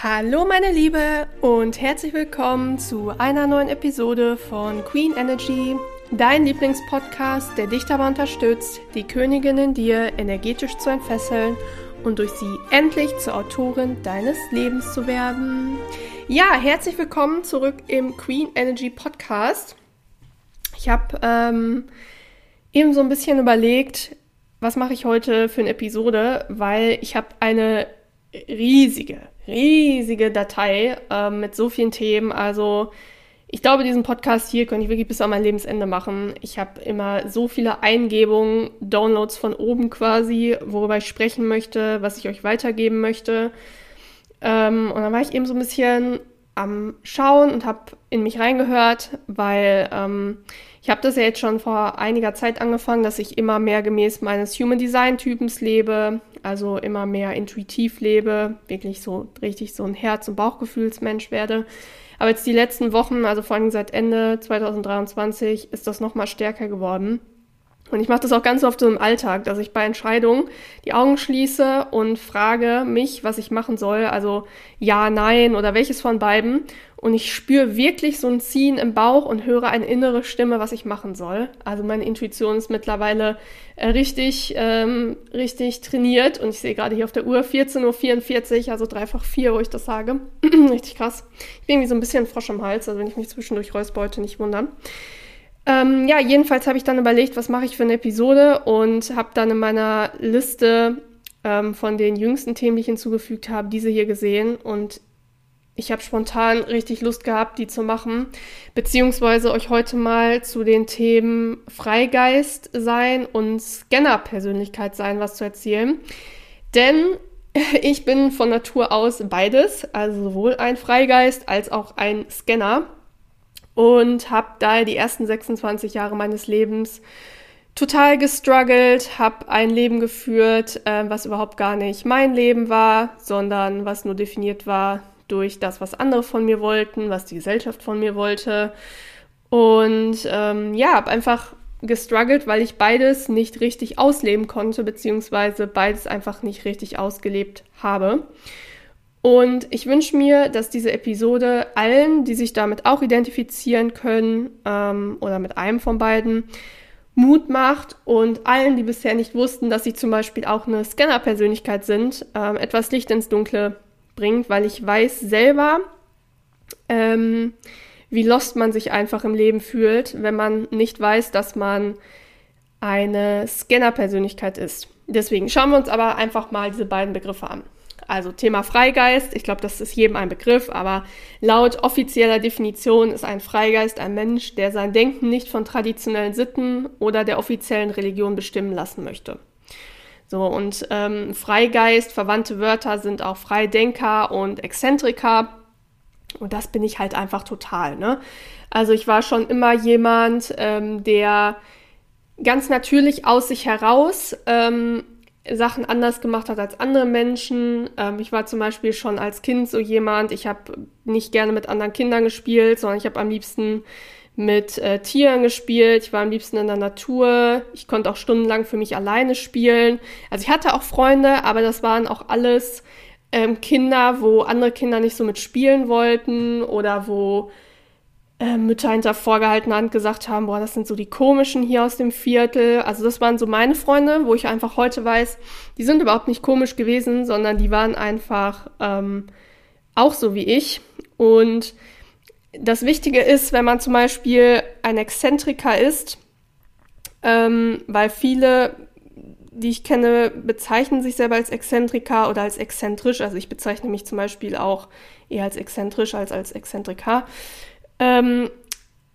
Hallo meine Liebe und herzlich willkommen zu einer neuen Episode von Queen Energy, dein Lieblingspodcast, der dich dabei unterstützt, die Königin in dir energetisch zu entfesseln und durch sie endlich zur Autorin deines Lebens zu werden. Ja, herzlich willkommen zurück im Queen Energy Podcast. Ich habe ähm, eben so ein bisschen überlegt, was mache ich heute für eine Episode, weil ich habe eine riesige, riesige Datei äh, mit so vielen Themen. Also ich glaube, diesen Podcast hier könnte ich wirklich bis an mein Lebensende machen. Ich habe immer so viele Eingebungen, Downloads von oben quasi, worüber ich sprechen möchte, was ich euch weitergeben möchte. Ähm, und dann war ich eben so ein bisschen am Schauen und habe in mich reingehört, weil ähm, ich habe das ja jetzt schon vor einiger Zeit angefangen, dass ich immer mehr gemäß meines Human Design Typens lebe, also immer mehr intuitiv lebe, wirklich so richtig so ein Herz- und Bauchgefühlsmensch werde. Aber jetzt die letzten Wochen, also vor allem seit Ende 2023, ist das nochmal stärker geworden. Und ich mache das auch ganz oft so im Alltag, dass ich bei Entscheidungen die Augen schließe und frage mich, was ich machen soll. Also ja, nein oder welches von beiden. Und ich spüre wirklich so ein Ziehen im Bauch und höre eine innere Stimme, was ich machen soll. Also meine Intuition ist mittlerweile äh, richtig, ähm, richtig trainiert. Und ich sehe gerade hier auf der Uhr 14.44 Uhr, also dreifach vier, wo ich das sage. richtig krass. Ich bin irgendwie so ein bisschen Frosch im Hals, also wenn ich mich zwischendurch räusbeute, nicht wundern. Ähm, ja, jedenfalls habe ich dann überlegt, was mache ich für eine Episode und habe dann in meiner Liste ähm, von den jüngsten Themen, die ich hinzugefügt habe, diese hier gesehen und ich habe spontan richtig Lust gehabt, die zu machen, beziehungsweise euch heute mal zu den Themen Freigeist sein und Scanner-Persönlichkeit sein was zu erzählen. Denn ich bin von Natur aus beides, also sowohl ein Freigeist als auch ein Scanner und habe daher die ersten 26 Jahre meines Lebens total gestruggelt, habe ein Leben geführt, äh, was überhaupt gar nicht mein Leben war, sondern was nur definiert war durch das, was andere von mir wollten, was die Gesellschaft von mir wollte. Und ähm, ja, habe einfach gestruggelt, weil ich beides nicht richtig ausleben konnte, beziehungsweise beides einfach nicht richtig ausgelebt habe. Und ich wünsche mir, dass diese Episode allen, die sich damit auch identifizieren können ähm, oder mit einem von beiden, Mut macht und allen, die bisher nicht wussten, dass sie zum Beispiel auch eine Scanner-Persönlichkeit sind, ähm, etwas Licht ins Dunkle bringt, weil ich weiß selber, ähm, wie lost man sich einfach im Leben fühlt, wenn man nicht weiß, dass man eine Scanner-Persönlichkeit ist. Deswegen schauen wir uns aber einfach mal diese beiden Begriffe an. Also Thema Freigeist, ich glaube, das ist jedem ein Begriff, aber laut offizieller Definition ist ein Freigeist ein Mensch, der sein Denken nicht von traditionellen Sitten oder der offiziellen Religion bestimmen lassen möchte. So, und ähm, Freigeist, verwandte Wörter sind auch Freidenker und Exzentriker. Und das bin ich halt einfach total, ne? Also ich war schon immer jemand, ähm, der ganz natürlich aus sich heraus ähm, Sachen anders gemacht hat als andere Menschen. Ähm, ich war zum Beispiel schon als Kind so jemand, ich habe nicht gerne mit anderen Kindern gespielt, sondern ich habe am liebsten mit äh, Tieren gespielt. Ich war am liebsten in der Natur. Ich konnte auch stundenlang für mich alleine spielen. Also ich hatte auch Freunde, aber das waren auch alles ähm, Kinder, wo andere Kinder nicht so mitspielen wollten oder wo äh, Mütter hinter vorgehaltener Hand gesagt haben, boah, das sind so die komischen hier aus dem Viertel. Also das waren so meine Freunde, wo ich einfach heute weiß, die sind überhaupt nicht komisch gewesen, sondern die waren einfach ähm, auch so wie ich. Und das Wichtige ist, wenn man zum Beispiel ein Exzentriker ist, ähm, weil viele, die ich kenne, bezeichnen sich selber als Exzentriker oder als exzentrisch. Also ich bezeichne mich zum Beispiel auch eher als exzentrisch als als Exzentriker ähm,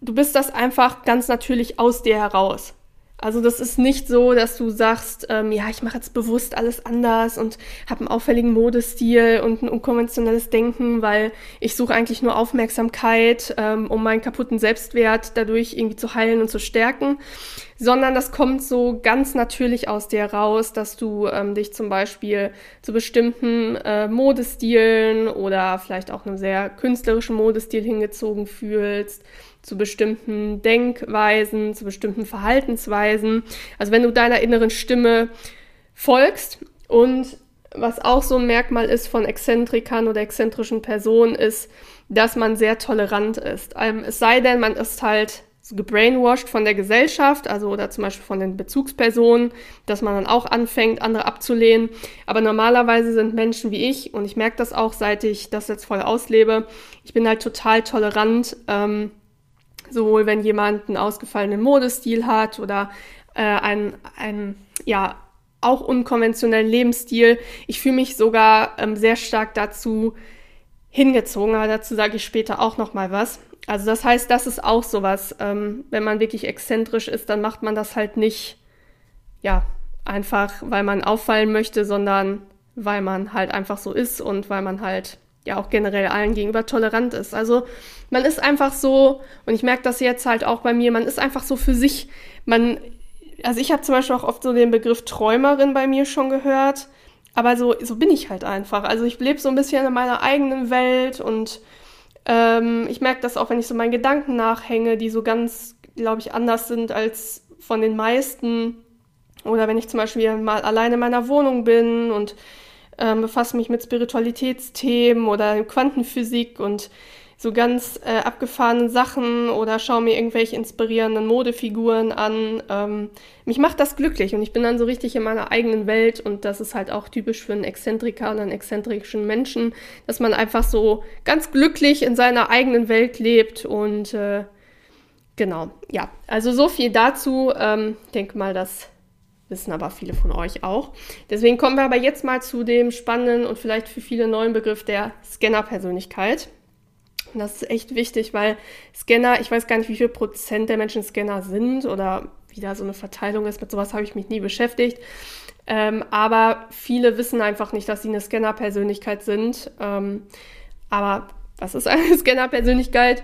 du bist das einfach ganz natürlich aus dir heraus. Also das ist nicht so, dass du sagst, ähm, ja, ich mache jetzt bewusst alles anders und habe einen auffälligen Modestil und ein unkonventionelles Denken, weil ich suche eigentlich nur Aufmerksamkeit, ähm, um meinen kaputten Selbstwert dadurch irgendwie zu heilen und zu stärken, sondern das kommt so ganz natürlich aus dir raus, dass du ähm, dich zum Beispiel zu bestimmten äh, Modestilen oder vielleicht auch einem sehr künstlerischen Modestil hingezogen fühlst zu bestimmten Denkweisen, zu bestimmten Verhaltensweisen. Also wenn du deiner inneren Stimme folgst und was auch so ein Merkmal ist von Exzentrikern oder exzentrischen Personen, ist, dass man sehr tolerant ist. Ähm, es sei denn, man ist halt gebrainwashed von der Gesellschaft, also oder zum Beispiel von den Bezugspersonen, dass man dann auch anfängt, andere abzulehnen. Aber normalerweise sind Menschen wie ich, und ich merke das auch, seit ich das jetzt voll auslebe, ich bin halt total tolerant, ähm, sowohl wenn jemand einen ausgefallenen Modestil hat oder äh, ein, ein, ja, auch unkonventionellen Lebensstil. Ich fühle mich sogar ähm, sehr stark dazu hingezogen, aber dazu sage ich später auch noch mal was. Also das heißt, das ist auch sowas. Ähm, wenn man wirklich exzentrisch ist, dann macht man das halt nicht, ja, einfach, weil man auffallen möchte, sondern weil man halt einfach so ist und weil man halt ja auch generell allen gegenüber tolerant ist. Also man ist einfach so, und ich merke das jetzt halt auch bei mir, man ist einfach so für sich, man, also ich habe zum Beispiel auch oft so den Begriff Träumerin bei mir schon gehört, aber so, so bin ich halt einfach. Also ich lebe so ein bisschen in meiner eigenen Welt und ähm, ich merke das auch, wenn ich so meinen Gedanken nachhänge, die so ganz, glaube ich, anders sind als von den meisten. Oder wenn ich zum Beispiel mal alleine in meiner Wohnung bin und ähm, befasse mich mit Spiritualitätsthemen oder Quantenphysik und so ganz äh, abgefahrenen Sachen oder schaue mir irgendwelche inspirierenden Modefiguren an. Ähm, mich macht das glücklich und ich bin dann so richtig in meiner eigenen Welt und das ist halt auch typisch für einen Exzentriker und einen exzentrischen Menschen, dass man einfach so ganz glücklich in seiner eigenen Welt lebt und äh, genau, ja, also so viel dazu. Ähm, ich denke mal, das wissen aber viele von euch auch. Deswegen kommen wir aber jetzt mal zu dem spannenden und vielleicht für viele neuen Begriff der Scanner-Persönlichkeit. Und das ist echt wichtig, weil Scanner, ich weiß gar nicht, wie viel Prozent der Menschen Scanner sind oder wie da so eine Verteilung ist. Mit sowas habe ich mich nie beschäftigt. Ähm, aber viele wissen einfach nicht, dass sie eine Scanner-Persönlichkeit sind. Ähm, aber was ist eine Scanner-Persönlichkeit?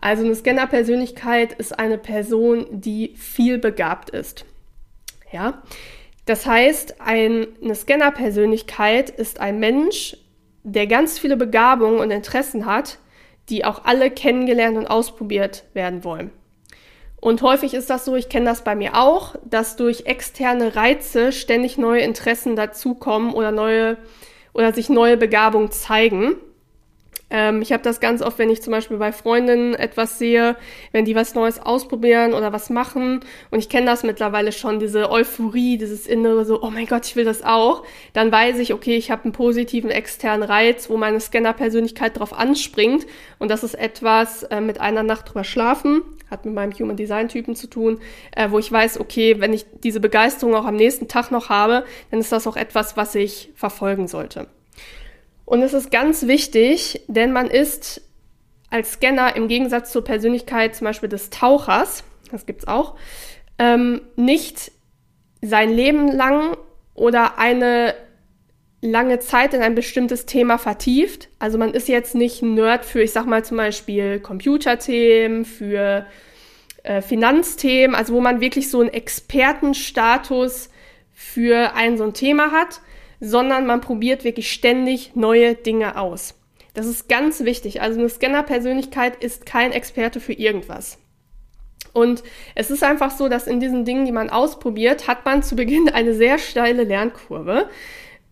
Also eine Scanner-Persönlichkeit ist eine Person, die viel begabt ist. Ja, das heißt, ein, eine Scanner-Persönlichkeit ist ein Mensch, der ganz viele Begabungen und Interessen hat, die auch alle kennengelernt und ausprobiert werden wollen. Und häufig ist das so, ich kenne das bei mir auch, dass durch externe Reize ständig neue Interessen dazukommen oder neue oder sich neue Begabungen zeigen. Ähm, ich habe das ganz oft, wenn ich zum Beispiel bei Freundinnen etwas sehe, wenn die was Neues ausprobieren oder was machen. Und ich kenne das mittlerweile schon, diese Euphorie, dieses innere so, oh mein Gott, ich will das auch. Dann weiß ich, okay, ich habe einen positiven externen Reiz, wo meine Scanner-Persönlichkeit drauf anspringt. Und das ist etwas äh, mit einer Nacht drüber schlafen, hat mit meinem Human Design Typen zu tun, äh, wo ich weiß, okay, wenn ich diese Begeisterung auch am nächsten Tag noch habe, dann ist das auch etwas, was ich verfolgen sollte. Und es ist ganz wichtig, denn man ist als Scanner im Gegensatz zur Persönlichkeit zum Beispiel des Tauchers, das gibt's auch, ähm, nicht sein Leben lang oder eine lange Zeit in ein bestimmtes Thema vertieft. Also man ist jetzt nicht ein Nerd für, ich sag mal zum Beispiel Computerthemen, für äh, Finanzthemen, also wo man wirklich so einen Expertenstatus für ein so ein Thema hat, sondern man probiert wirklich ständig neue Dinge aus. Das ist ganz wichtig. Also eine Scanner-Persönlichkeit ist kein Experte für irgendwas. Und es ist einfach so, dass in diesen Dingen, die man ausprobiert, hat man zu Beginn eine sehr steile Lernkurve.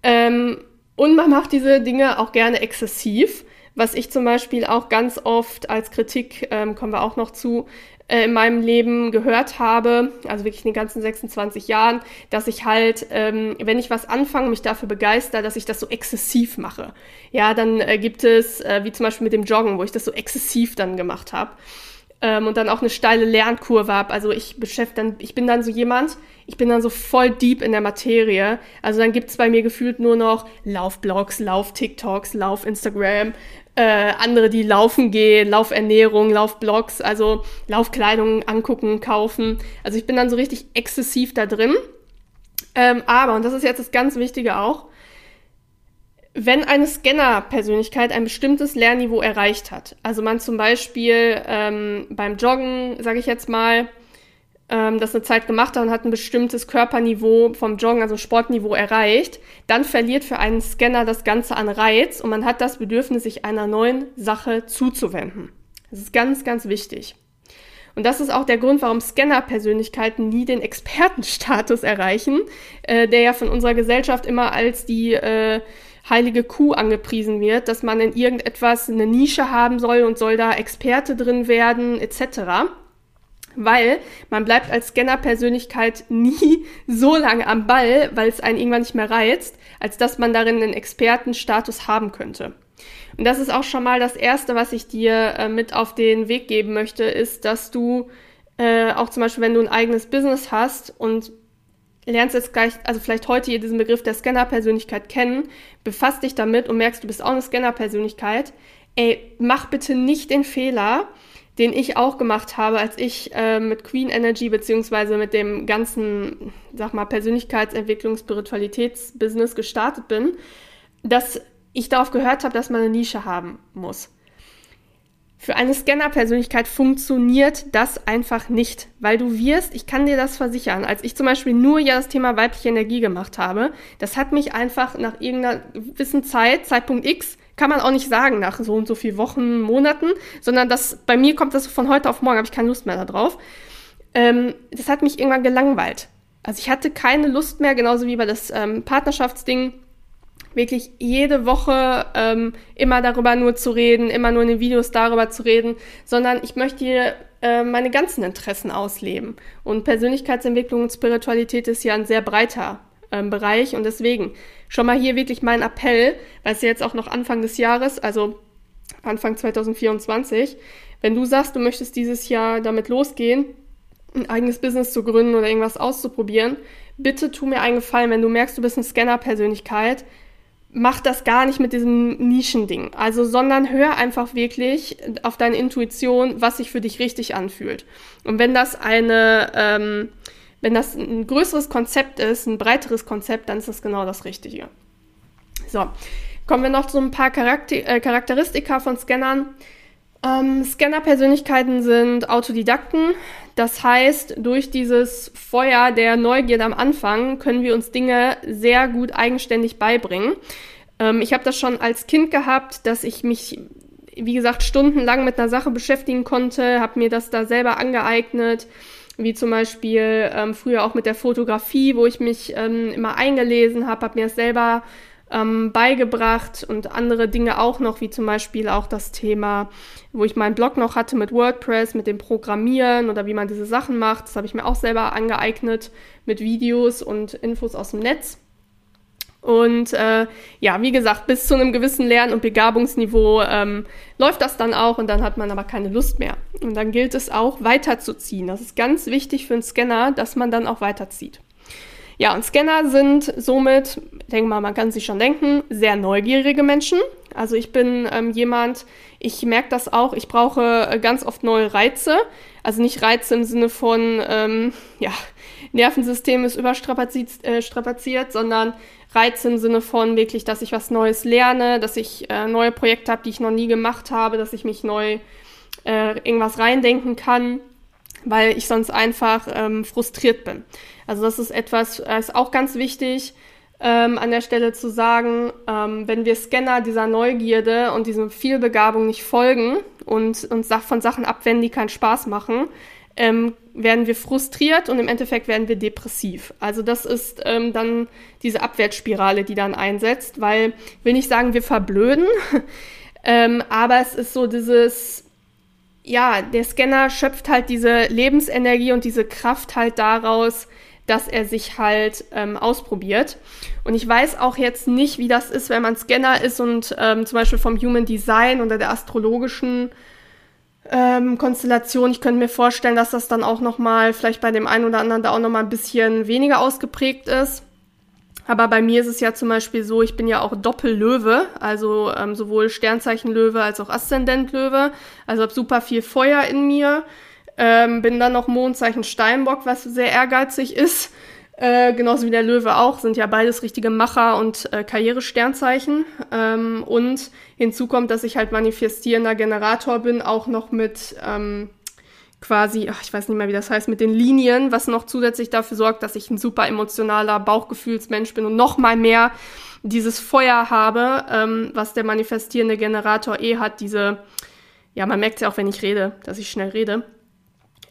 Ähm, und man macht diese Dinge auch gerne exzessiv. Was ich zum Beispiel auch ganz oft als Kritik, ähm, kommen wir auch noch zu, äh, in meinem Leben gehört habe, also wirklich in den ganzen 26 Jahren, dass ich halt, ähm, wenn ich was anfange, mich dafür begeister, dass ich das so exzessiv mache. Ja, dann äh, gibt es, äh, wie zum Beispiel mit dem Joggen, wo ich das so exzessiv dann gemacht habe. Ähm, und dann auch eine steile Lernkurve habe. Also ich beschäftige dann, ich bin dann so jemand, ich bin dann so voll deep in der Materie. Also dann gibt es bei mir gefühlt nur noch Laufblogs, Lauf-TikToks, Lauf-Instagram, äh, andere, die laufen gehen, Laufernährung, Laufblogs, also Laufkleidung angucken, kaufen. Also ich bin dann so richtig exzessiv da drin. Ähm, aber, und das ist jetzt das ganz Wichtige auch, wenn eine Scanner-Persönlichkeit ein bestimmtes Lernniveau erreicht hat, also man zum Beispiel ähm, beim Joggen, sage ich jetzt mal, ähm, das eine Zeit gemacht hat und hat ein bestimmtes Körperniveau vom Joggen, also Sportniveau erreicht, dann verliert für einen Scanner das Ganze an Reiz und man hat das Bedürfnis, sich einer neuen Sache zuzuwenden. Das ist ganz, ganz wichtig. Und das ist auch der Grund, warum Scanner-Persönlichkeiten nie den Expertenstatus erreichen, äh, der ja von unserer Gesellschaft immer als die äh, heilige Kuh angepriesen wird, dass man in irgendetwas eine Nische haben soll und soll da Experte drin werden, etc. Weil man bleibt als Scanner-Persönlichkeit nie so lange am Ball, weil es einen irgendwann nicht mehr reizt, als dass man darin einen Expertenstatus haben könnte. Und das ist auch schon mal das Erste, was ich dir äh, mit auf den Weg geben möchte, ist, dass du äh, auch zum Beispiel, wenn du ein eigenes Business hast und lernst jetzt gleich, also vielleicht heute hier diesen Begriff der Scanner-Persönlichkeit kennen, befasst dich damit und merkst, du bist auch eine Scanner-Persönlichkeit. Ey, mach bitte nicht den Fehler, den ich auch gemacht habe, als ich äh, mit Queen Energy beziehungsweise mit dem ganzen, sag mal, Persönlichkeitsentwicklung, Spiritualitätsbusiness gestartet bin, dass ich darauf gehört habe, dass man eine Nische haben muss. Für eine Scanner-Persönlichkeit funktioniert das einfach nicht, weil du wirst, ich kann dir das versichern, als ich zum Beispiel nur ja das Thema weibliche Energie gemacht habe, das hat mich einfach nach irgendeiner gewissen Zeit, Zeitpunkt X, kann man auch nicht sagen nach so und so viel Wochen, Monaten, sondern das, bei mir kommt das von heute auf morgen, habe ich keine Lust mehr darauf. Ähm, das hat mich irgendwann gelangweilt. Also ich hatte keine Lust mehr, genauso wie bei das ähm, Partnerschaftsding, wirklich jede Woche ähm, immer darüber nur zu reden, immer nur in den Videos darüber zu reden, sondern ich möchte hier äh, meine ganzen Interessen ausleben. Und Persönlichkeitsentwicklung und Spiritualität ist ja ein sehr breiter ähm, Bereich und deswegen schon mal hier wirklich mein Appell, weil es ja jetzt auch noch Anfang des Jahres, also Anfang 2024, wenn du sagst, du möchtest dieses Jahr damit losgehen, ein eigenes Business zu gründen oder irgendwas auszuprobieren, bitte tu mir einen Gefallen, wenn du merkst, du bist eine Scanner-Persönlichkeit, mach das gar nicht mit diesem Nischending. Also, sondern hör einfach wirklich auf deine Intuition, was sich für dich richtig anfühlt. Und wenn das eine, ähm, wenn das ein größeres Konzept ist, ein breiteres Konzept, dann ist das genau das Richtige. So, kommen wir noch zu ein paar Charakter äh, Charakteristika von Scannern. Ähm, Scanner-Persönlichkeiten sind Autodidakten. Das heißt, durch dieses Feuer der Neugierde am Anfang können wir uns Dinge sehr gut eigenständig beibringen. Ähm, ich habe das schon als Kind gehabt, dass ich mich, wie gesagt, stundenlang mit einer Sache beschäftigen konnte, habe mir das da selber angeeignet, wie zum Beispiel ähm, früher auch mit der Fotografie, wo ich mich ähm, immer eingelesen habe, habe mir das selber ähm, beigebracht und andere Dinge auch noch, wie zum Beispiel auch das Thema, wo ich meinen Blog noch hatte mit WordPress, mit dem Programmieren oder wie man diese Sachen macht. Das habe ich mir auch selber angeeignet mit Videos und Infos aus dem Netz. Und äh, ja, wie gesagt, bis zu einem gewissen Lern- und Begabungsniveau ähm, läuft das dann auch und dann hat man aber keine Lust mehr. Und dann gilt es auch weiterzuziehen. Das ist ganz wichtig für einen Scanner, dass man dann auch weiterzieht. Ja, und Scanner sind somit, denke mal, man kann sich schon denken, sehr neugierige Menschen. Also ich bin ähm, jemand, ich merke das auch, ich brauche äh, ganz oft neue Reize. Also nicht Reize im Sinne von, ähm, ja, Nervensystem ist überstrapaziert, äh, strapaziert, sondern Reize im Sinne von wirklich, dass ich was Neues lerne, dass ich äh, neue Projekte habe, die ich noch nie gemacht habe, dass ich mich neu äh, irgendwas reindenken kann, weil ich sonst einfach ähm, frustriert bin. Also das ist etwas, äh, ist auch ganz wichtig ähm, an der Stelle zu sagen, ähm, wenn wir Scanner dieser Neugierde und diesem Vielbegabung nicht folgen und uns von Sachen abwenden, die keinen Spaß machen, ähm, werden wir frustriert und im Endeffekt werden wir depressiv. Also das ist ähm, dann diese Abwärtsspirale, die dann einsetzt, weil will nicht sagen, wir verblöden, ähm, aber es ist so dieses, ja, der Scanner schöpft halt diese Lebensenergie und diese Kraft halt daraus, dass er sich halt ähm, ausprobiert. Und ich weiß auch jetzt nicht, wie das ist, wenn man Scanner ist und ähm, zum Beispiel vom Human Design oder der astrologischen ähm, Konstellation. Ich könnte mir vorstellen, dass das dann auch noch mal vielleicht bei dem einen oder anderen da auch noch mal ein bisschen weniger ausgeprägt ist. Aber bei mir ist es ja zum Beispiel so, ich bin ja auch Doppellöwe, also ähm, sowohl Sternzeichen Löwe als auch Aszendent Löwe. Also habe super viel Feuer in mir. Ähm, bin dann noch Mondzeichen Steinbock, was sehr ehrgeizig ist. Äh, genauso wie der Löwe auch, sind ja beides richtige Macher und äh, Karrieresternzeichen. Ähm, und hinzu kommt, dass ich halt manifestierender Generator bin, auch noch mit ähm, quasi, ach, ich weiß nicht mehr, wie das heißt, mit den Linien, was noch zusätzlich dafür sorgt, dass ich ein super emotionaler Bauchgefühlsmensch bin und noch mal mehr dieses Feuer habe, ähm, was der manifestierende Generator eh hat, diese, ja, man merkt ja auch, wenn ich rede, dass ich schnell rede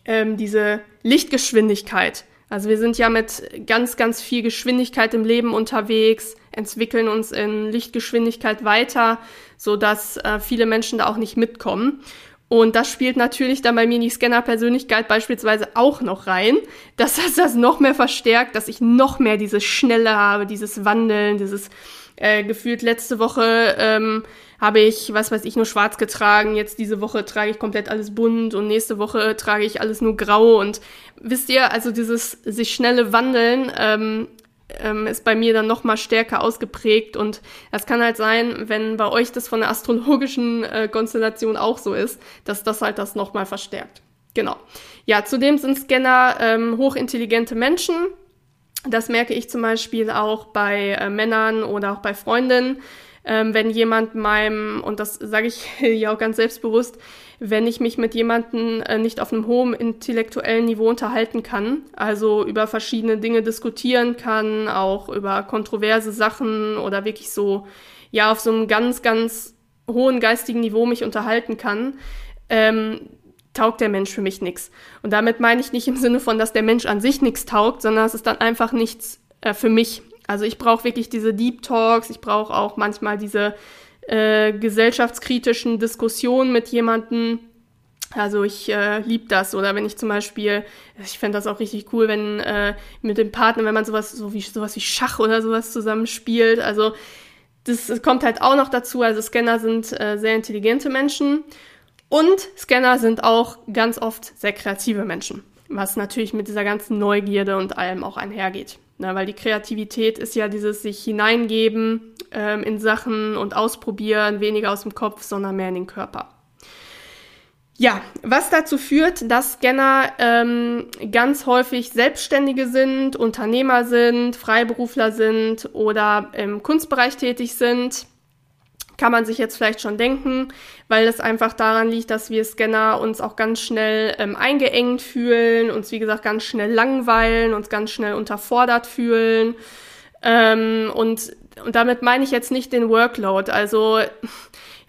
ähm, diese Lichtgeschwindigkeit. Also wir sind ja mit ganz, ganz viel Geschwindigkeit im Leben unterwegs, entwickeln uns in Lichtgeschwindigkeit weiter, so dass äh, viele Menschen da auch nicht mitkommen. Und das spielt natürlich dann bei mir in die Scanner-Persönlichkeit beispielsweise auch noch rein, dass das das noch mehr verstärkt, dass ich noch mehr dieses Schnelle habe, dieses Wandeln, dieses äh, gefühlt letzte Woche ähm, habe ich, was weiß ich, nur schwarz getragen. Jetzt diese Woche trage ich komplett alles bunt und nächste Woche trage ich alles nur grau. Und wisst ihr, also dieses sich schnelle Wandeln ähm, ähm, ist bei mir dann noch mal stärker ausgeprägt. Und das kann halt sein, wenn bei euch das von der astrologischen äh, Konstellation auch so ist, dass das halt das noch mal verstärkt. Genau. Ja, zudem sind Scanner ähm, hochintelligente Menschen. Das merke ich zum Beispiel auch bei äh, Männern oder auch bei Freundinnen. Ähm, wenn jemand meinem, und das sage ich ja auch ganz selbstbewusst, wenn ich mich mit jemandem äh, nicht auf einem hohen intellektuellen Niveau unterhalten kann, also über verschiedene Dinge diskutieren kann, auch über kontroverse Sachen oder wirklich so, ja, auf so einem ganz, ganz hohen geistigen Niveau mich unterhalten kann, ähm, taugt der Mensch für mich nichts. Und damit meine ich nicht im Sinne von, dass der Mensch an sich nichts taugt, sondern es ist dann einfach nichts äh, für mich. Also ich brauche wirklich diese Deep Talks, ich brauche auch manchmal diese äh, gesellschaftskritischen Diskussionen mit jemandem. Also ich äh, liebe das. Oder wenn ich zum Beispiel, ich fände das auch richtig cool, wenn äh, mit dem Partner, wenn man sowas, so wie, sowas wie Schach oder sowas zusammenspielt. Also das, kommt halt auch noch dazu. Also Scanner sind äh, sehr intelligente Menschen. Und Scanner sind auch ganz oft sehr kreative Menschen. Was natürlich mit dieser ganzen Neugierde und allem auch einhergeht. Na, weil die Kreativität ist ja dieses sich hineingeben ähm, in Sachen und ausprobieren, weniger aus dem Kopf, sondern mehr in den Körper. Ja, was dazu führt, dass Scanner ähm, ganz häufig Selbstständige sind, Unternehmer sind, Freiberufler sind oder im Kunstbereich tätig sind kann man sich jetzt vielleicht schon denken, weil es einfach daran liegt, dass wir Scanner uns auch ganz schnell ähm, eingeengt fühlen, uns wie gesagt ganz schnell langweilen, uns ganz schnell unterfordert fühlen. Ähm, und, und damit meine ich jetzt nicht den Workload. Also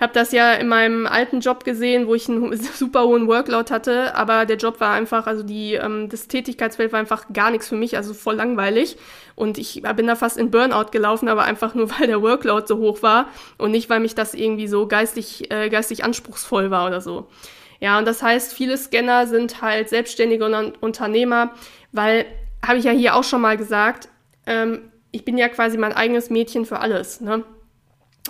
habe das ja in meinem alten Job gesehen, wo ich einen super hohen Workload hatte, aber der Job war einfach, also die, ähm, das Tätigkeitsfeld war einfach gar nichts für mich, also voll langweilig. Und ich bin da fast in Burnout gelaufen, aber einfach nur, weil der Workload so hoch war und nicht, weil mich das irgendwie so geistig, äh, geistig anspruchsvoll war oder so. Ja, und das heißt, viele Scanner sind halt selbstständige Unternehmer, weil, habe ich ja hier auch schon mal gesagt, ähm, ich bin ja quasi mein eigenes Mädchen für alles. Ne?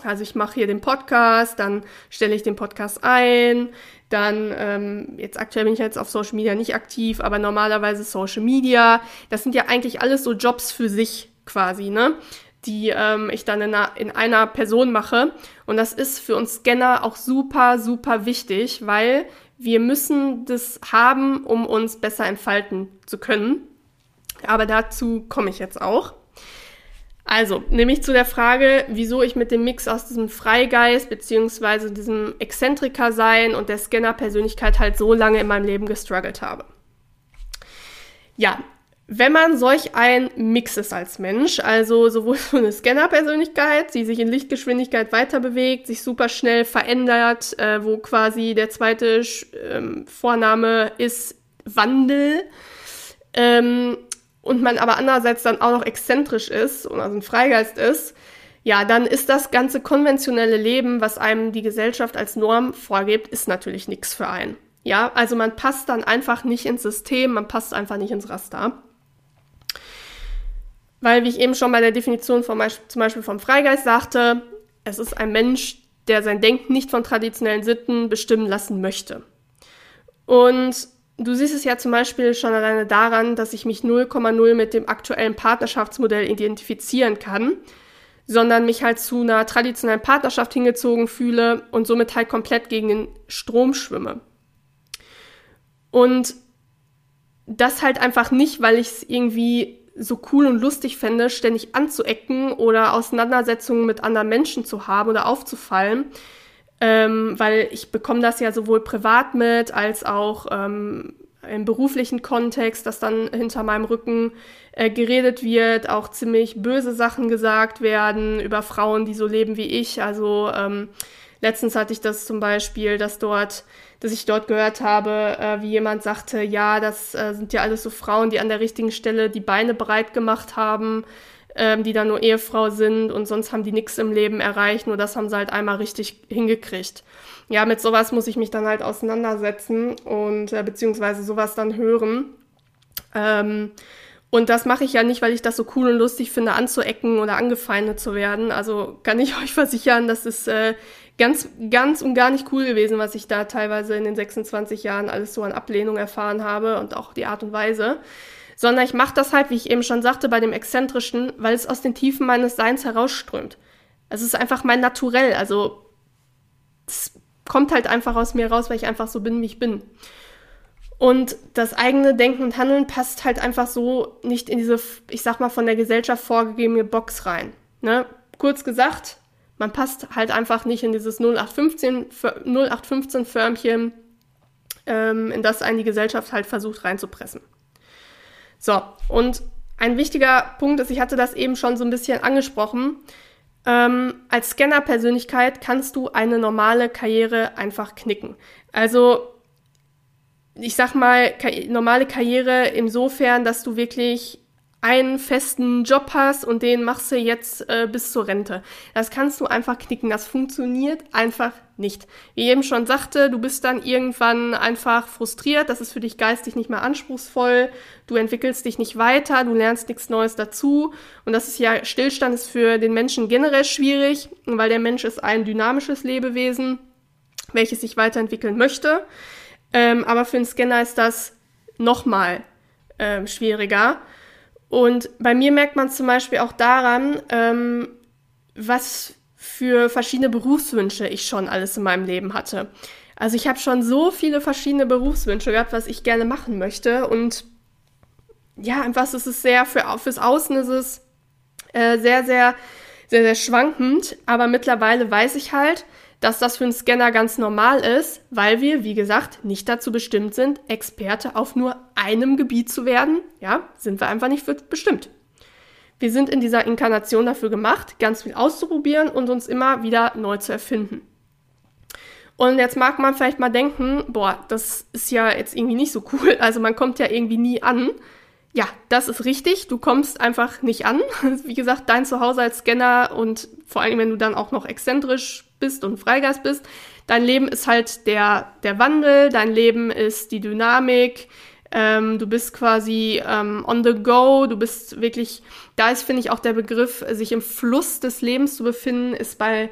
Also ich mache hier den Podcast, dann stelle ich den Podcast ein, dann ähm, jetzt aktuell bin ich jetzt auf Social Media nicht aktiv, aber normalerweise Social Media. Das sind ja eigentlich alles so Jobs für sich quasi, ne? Die ähm, ich dann in einer, in einer Person mache. Und das ist für uns Scanner auch super, super wichtig, weil wir müssen das haben, um uns besser entfalten zu können. Aber dazu komme ich jetzt auch. Also, nämlich zu der Frage, wieso ich mit dem Mix aus diesem Freigeist beziehungsweise diesem Exzentriker-Sein und der Scanner-Persönlichkeit halt so lange in meinem Leben gestruggelt habe. Ja, wenn man solch ein Mix ist als Mensch, also sowohl so eine Scanner-Persönlichkeit, die sich in Lichtgeschwindigkeit weiter bewegt, sich super schnell verändert, äh, wo quasi der zweite ähm, Vorname ist Wandel, ähm, und man aber andererseits dann auch noch exzentrisch ist und also ein Freigeist ist, ja, dann ist das ganze konventionelle Leben, was einem die Gesellschaft als Norm vorgibt, ist natürlich nichts für einen. Ja, also man passt dann einfach nicht ins System, man passt einfach nicht ins Raster. Weil, wie ich eben schon bei der Definition vom, zum Beispiel vom Freigeist sagte, es ist ein Mensch, der sein Denken nicht von traditionellen Sitten bestimmen lassen möchte. Und Du siehst es ja zum Beispiel schon alleine daran, dass ich mich 0,0 mit dem aktuellen Partnerschaftsmodell identifizieren kann, sondern mich halt zu einer traditionellen Partnerschaft hingezogen fühle und somit halt komplett gegen den Strom schwimme. Und das halt einfach nicht, weil ich es irgendwie so cool und lustig fände, ständig anzuecken oder Auseinandersetzungen mit anderen Menschen zu haben oder aufzufallen, ähm, weil ich bekomme das ja sowohl privat mit als auch ähm, im beruflichen Kontext, dass dann hinter meinem Rücken äh, geredet wird, auch ziemlich böse Sachen gesagt werden über Frauen, die so leben wie ich. Also ähm, letztens hatte ich das zum Beispiel, dass dort, dass ich dort gehört habe, äh, wie jemand sagte, ja, das äh, sind ja alles so Frauen, die an der richtigen Stelle die Beine breit gemacht haben, ähm, die dann nur Ehefrau sind und sonst haben die nichts im Leben erreicht, nur das haben sie halt einmal richtig hingekriegt. Ja, mit sowas muss ich mich dann halt auseinandersetzen und äh, beziehungsweise sowas dann hören. Ähm, und das mache ich ja nicht, weil ich das so cool und lustig finde, anzuecken oder angefeindet zu werden. Also kann ich euch versichern, das ist äh, ganz, ganz und gar nicht cool gewesen, was ich da teilweise in den 26 Jahren alles so an Ablehnung erfahren habe und auch die Art und Weise. Sondern ich mache das halt, wie ich eben schon sagte, bei dem Exzentrischen, weil es aus den Tiefen meines Seins herausströmt. Es ist einfach mein Naturell. Also es kommt halt einfach aus mir raus, weil ich einfach so bin, wie ich bin. Und das eigene Denken und Handeln passt halt einfach so nicht in diese, ich sag mal, von der Gesellschaft vorgegebene Box rein. Ne? Kurz gesagt, man passt halt einfach nicht in dieses 0815, 0815 Förmchen, ähm, in das einen die Gesellschaft halt versucht reinzupressen. So, und ein wichtiger Punkt ist, ich hatte das eben schon so ein bisschen angesprochen, ähm, als Scanner-Persönlichkeit kannst du eine normale Karriere einfach knicken. Also ich sag mal, normale Karriere insofern, dass du wirklich einen festen Job hast und den machst du jetzt äh, bis zur Rente. Das kannst du einfach knicken. Das funktioniert einfach nicht. Wie eben schon sagte, du bist dann irgendwann einfach frustriert. Das ist für dich geistig nicht mehr anspruchsvoll. Du entwickelst dich nicht weiter. Du lernst nichts Neues dazu. Und das ist ja, Stillstand ist für den Menschen generell schwierig, weil der Mensch ist ein dynamisches Lebewesen, welches sich weiterentwickeln möchte. Ähm, aber für einen Scanner ist das nochmal ähm, schwieriger. Und bei mir merkt man zum Beispiel auch daran, ähm, was für verschiedene Berufswünsche ich schon alles in meinem Leben hatte. Also ich habe schon so viele verschiedene Berufswünsche gehabt, was ich gerne machen möchte. Und ja, einfach ist es sehr, für, fürs Außen ist es äh, sehr, sehr, sehr, sehr schwankend. Aber mittlerweile weiß ich halt, dass das für einen Scanner ganz normal ist, weil wir, wie gesagt, nicht dazu bestimmt sind, Experte auf nur einem Gebiet zu werden. Ja, sind wir einfach nicht für bestimmt. Wir sind in dieser Inkarnation dafür gemacht, ganz viel auszuprobieren und uns immer wieder neu zu erfinden. Und jetzt mag man vielleicht mal denken, boah, das ist ja jetzt irgendwie nicht so cool. Also man kommt ja irgendwie nie an. Ja, das ist richtig. Du kommst einfach nicht an. Wie gesagt, dein Zuhause als Scanner und vor allem, wenn du dann auch noch exzentrisch bist und Freigeist bist. Dein Leben ist halt der, der Wandel, dein Leben ist die Dynamik, ähm, du bist quasi ähm, on the go, du bist wirklich, da ist, finde ich, auch der Begriff, sich im Fluss des Lebens zu befinden, ist bei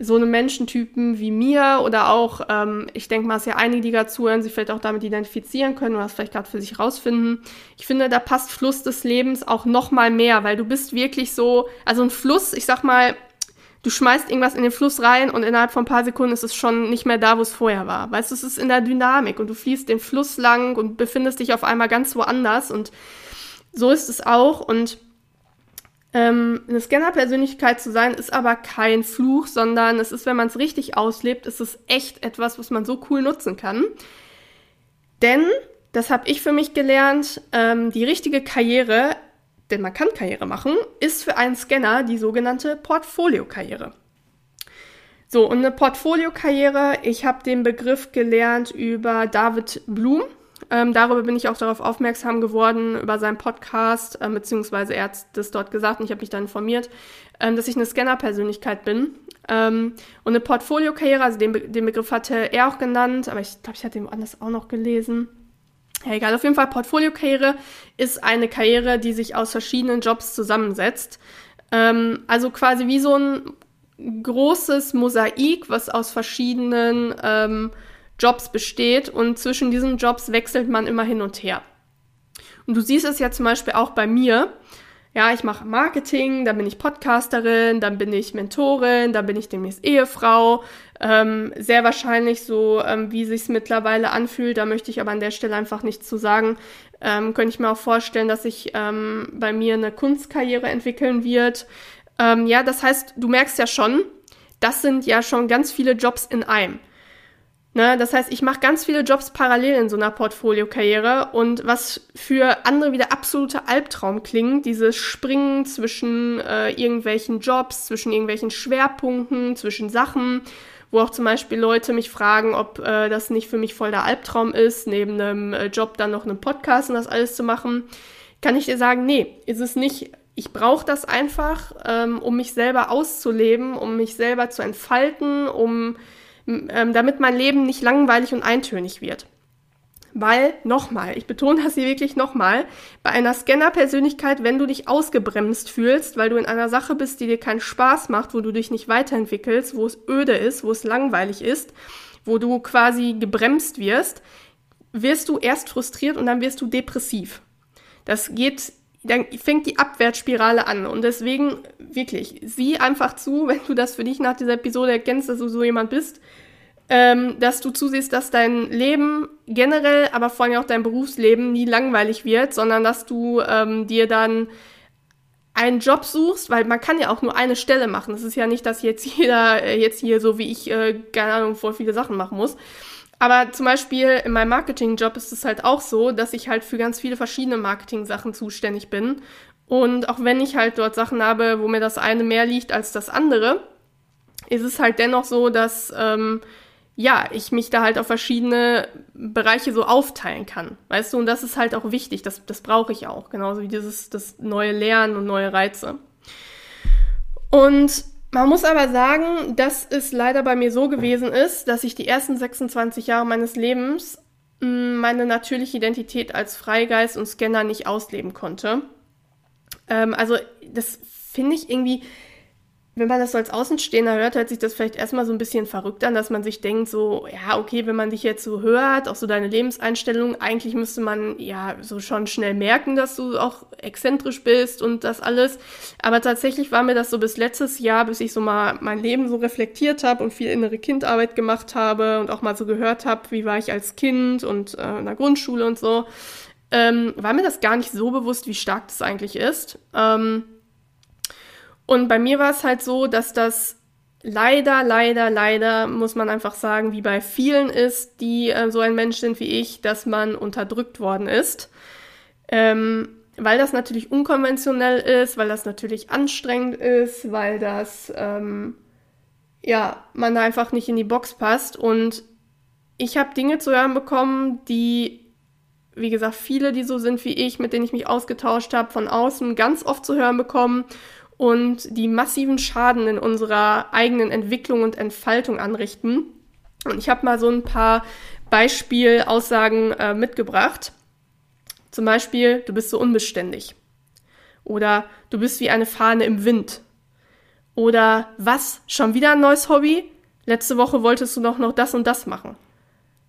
so einem Menschentypen wie mir oder auch, ähm, ich denke mal, es ja einige, die gerade zuhören, sich vielleicht auch damit identifizieren können oder das vielleicht gerade für sich rausfinden. Ich finde, da passt Fluss des Lebens auch noch mal mehr, weil du bist wirklich so, also ein Fluss, ich sag mal, du schmeißt irgendwas in den Fluss rein und innerhalb von ein paar Sekunden ist es schon nicht mehr da, wo es vorher war. Weißt du, es ist in der Dynamik und du fließt den Fluss lang und befindest dich auf einmal ganz woanders und so ist es auch und ähm, eine Scanner-Persönlichkeit zu sein, ist aber kein Fluch, sondern es ist, wenn man es richtig auslebt, ist es echt etwas, was man so cool nutzen kann. Denn, das habe ich für mich gelernt, ähm, die richtige Karriere denn man kann Karriere machen, ist für einen Scanner die sogenannte Portfolio-Karriere. So, und eine Portfolio-Karriere, ich habe den Begriff gelernt über David Blum. Ähm, darüber bin ich auch darauf aufmerksam geworden, über seinen Podcast, äh, beziehungsweise er hat das dort gesagt und ich habe mich dann informiert, ähm, dass ich eine Scanner-Persönlichkeit bin. Ähm, und eine Portfolio-Karriere, also den, Be den Begriff hatte er auch genannt, aber ich glaube, ich hatte ihn anders auch noch gelesen. Ja, egal, auf jeden Fall Portfolio-Karriere ist eine Karriere, die sich aus verschiedenen Jobs zusammensetzt. Ähm, also quasi wie so ein großes Mosaik, was aus verschiedenen ähm, Jobs besteht und zwischen diesen Jobs wechselt man immer hin und her. Und du siehst es ja zum Beispiel auch bei mir. Ja, ich mache Marketing, dann bin ich Podcasterin, dann bin ich Mentorin, dann bin ich demnächst Ehefrau. Ähm, sehr wahrscheinlich so, ähm, wie sich's mittlerweile anfühlt. Da möchte ich aber an der Stelle einfach nichts zu sagen. Ähm, könnte ich mir auch vorstellen, dass sich ähm, bei mir eine Kunstkarriere entwickeln wird. Ähm, ja, das heißt, du merkst ja schon, das sind ja schon ganz viele Jobs in einem. Ne? Das heißt, ich mache ganz viele Jobs parallel in so einer Portfolio-Karriere und was für andere wieder absoluter Albtraum klingt, dieses Springen zwischen äh, irgendwelchen Jobs, zwischen irgendwelchen Schwerpunkten, zwischen Sachen, wo auch zum Beispiel Leute mich fragen, ob äh, das nicht für mich voll der Albtraum ist, neben einem äh, Job dann noch einen Podcast und das alles zu machen, kann ich dir sagen, nee, ist es nicht. Ich brauche das einfach, ähm, um mich selber auszuleben, um mich selber zu entfalten, um ähm, damit mein Leben nicht langweilig und eintönig wird. Weil, nochmal, ich betone das hier wirklich nochmal, bei einer Scanner-Persönlichkeit, wenn du dich ausgebremst fühlst, weil du in einer Sache bist, die dir keinen Spaß macht, wo du dich nicht weiterentwickelst, wo es öde ist, wo es langweilig ist, wo du quasi gebremst wirst, wirst du erst frustriert und dann wirst du depressiv. Das geht, dann fängt die Abwärtsspirale an. Und deswegen, wirklich, sieh einfach zu, wenn du das für dich nach dieser Episode erkennst, dass du so jemand bist, ähm, dass du zusiehst, dass dein Leben generell, aber vor allem auch dein Berufsleben nie langweilig wird, sondern dass du ähm, dir dann einen Job suchst, weil man kann ja auch nur eine Stelle machen. Es ist ja nicht, dass jetzt jeder äh, jetzt hier so wie ich, äh, keine Ahnung, voll viele Sachen machen muss. Aber zum Beispiel in meinem Marketingjob ist es halt auch so, dass ich halt für ganz viele verschiedene Marketing-Sachen zuständig bin. Und auch wenn ich halt dort Sachen habe, wo mir das eine mehr liegt als das andere, ist es halt dennoch so, dass ähm, ja, ich mich da halt auf verschiedene Bereiche so aufteilen kann. Weißt du, und das ist halt auch wichtig, das, das brauche ich auch, genauso wie dieses das neue Lernen und neue Reize. Und man muss aber sagen, dass es leider bei mir so gewesen ist, dass ich die ersten 26 Jahre meines Lebens hm, meine natürliche Identität als Freigeist und Scanner nicht ausleben konnte. Ähm, also das finde ich irgendwie, wenn man das so als Außenstehender hört, hört sich das vielleicht erstmal so ein bisschen verrückt an, dass man sich denkt, so, ja, okay, wenn man dich jetzt so hört, auch so deine Lebenseinstellung, eigentlich müsste man ja so schon schnell merken, dass du auch exzentrisch bist und das alles. Aber tatsächlich war mir das so bis letztes Jahr, bis ich so mal mein Leben so reflektiert habe und viel innere Kindarbeit gemacht habe und auch mal so gehört habe, wie war ich als Kind und äh, in der Grundschule und so, ähm, war mir das gar nicht so bewusst, wie stark das eigentlich ist. Ähm, und bei mir war es halt so, dass das leider, leider, leider, muss man einfach sagen, wie bei vielen ist, die äh, so ein Mensch sind wie ich, dass man unterdrückt worden ist. Ähm, weil das natürlich unkonventionell ist, weil das natürlich anstrengend ist, weil das, ähm, ja, man da einfach nicht in die Box passt. Und ich habe Dinge zu hören bekommen, die, wie gesagt, viele, die so sind wie ich, mit denen ich mich ausgetauscht habe, von außen ganz oft zu hören bekommen und die massiven Schaden in unserer eigenen Entwicklung und Entfaltung anrichten. Und ich habe mal so ein paar Beispielaussagen äh, mitgebracht. Zum Beispiel, du bist so unbeständig. Oder du bist wie eine Fahne im Wind. Oder was? Schon wieder ein neues Hobby? Letzte Woche wolltest du doch noch das und das machen.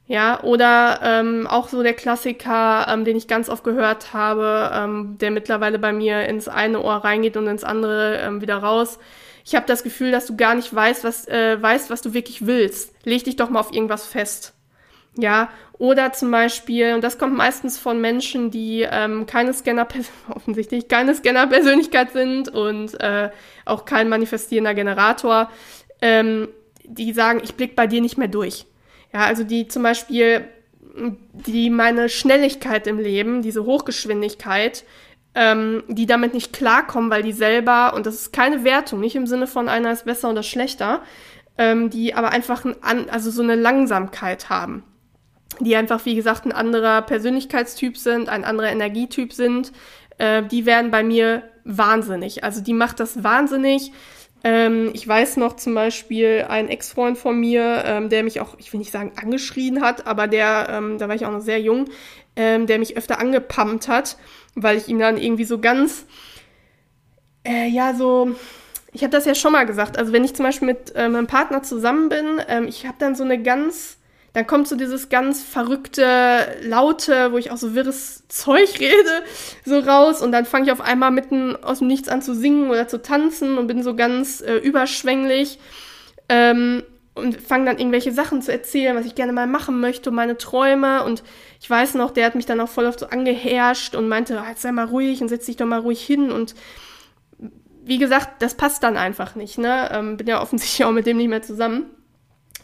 Ja, oder ähm, auch so der Klassiker, ähm, den ich ganz oft gehört habe, ähm, der mittlerweile bei mir ins eine Ohr reingeht und ins andere ähm, wieder raus. Ich habe das Gefühl, dass du gar nicht weißt, was äh, weißt, was du wirklich willst. Leg dich doch mal auf irgendwas fest. Ja, oder zum Beispiel, und das kommt meistens von Menschen, die ähm, keine Scanner, offensichtlich keine Scanner-Persönlichkeit sind und äh, auch kein manifestierender Generator, ähm, die sagen, ich blick bei dir nicht mehr durch. Ja, also die zum Beispiel, die meine Schnelligkeit im Leben, diese Hochgeschwindigkeit, ähm, die damit nicht klarkommen, weil die selber, und das ist keine Wertung, nicht im Sinne von einer ist besser oder schlechter, ähm, die aber einfach ein, also so eine Langsamkeit haben. Die einfach, wie gesagt, ein anderer Persönlichkeitstyp sind, ein anderer Energietyp sind, äh, die werden bei mir wahnsinnig. Also die macht das wahnsinnig ähm, ich weiß noch zum Beispiel ein Ex-Freund von mir, ähm, der mich auch, ich will nicht sagen angeschrien hat, aber der, ähm, da war ich auch noch sehr jung, ähm, der mich öfter angepumpt hat, weil ich ihm dann irgendwie so ganz, äh, ja, so, ich habe das ja schon mal gesagt, also wenn ich zum Beispiel mit äh, meinem Partner zusammen bin, ähm, ich habe dann so eine ganz dann kommt so dieses ganz verrückte, laute, wo ich auch so wirres Zeug rede, so raus und dann fange ich auf einmal mitten aus dem Nichts an zu singen oder zu tanzen und bin so ganz äh, überschwänglich ähm, und fange dann irgendwelche Sachen zu erzählen, was ich gerne mal machen möchte, meine Träume und ich weiß noch, der hat mich dann auch voll oft so angeherrscht und meinte, halt sei mal ruhig und setz dich doch mal ruhig hin und wie gesagt, das passt dann einfach nicht, ne? Ähm, bin ja offensichtlich auch mit dem nicht mehr zusammen.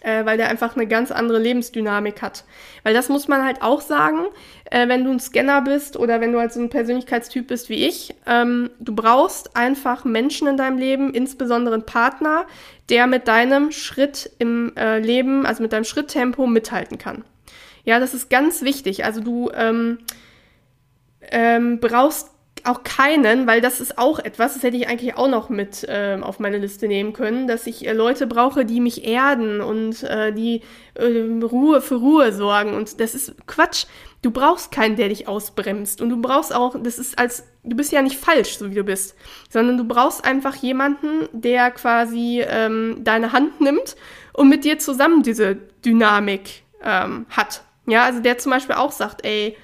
Äh, weil der einfach eine ganz andere Lebensdynamik hat. Weil das muss man halt auch sagen, äh, wenn du ein Scanner bist oder wenn du halt so ein Persönlichkeitstyp bist wie ich, ähm, du brauchst einfach Menschen in deinem Leben, insbesondere einen Partner, der mit deinem Schritt im äh, Leben, also mit deinem Schritttempo mithalten kann. Ja, das ist ganz wichtig. Also du ähm, ähm, brauchst auch keinen, weil das ist auch etwas, das hätte ich eigentlich auch noch mit ähm, auf meine Liste nehmen können, dass ich äh, Leute brauche, die mich erden und äh, die äh, Ruhe für Ruhe sorgen. Und das ist Quatsch. Du brauchst keinen, der dich ausbremst. Und du brauchst auch, das ist als, du bist ja nicht falsch, so wie du bist, sondern du brauchst einfach jemanden, der quasi ähm, deine Hand nimmt und mit dir zusammen diese Dynamik ähm, hat. Ja, also der zum Beispiel auch sagt, ey,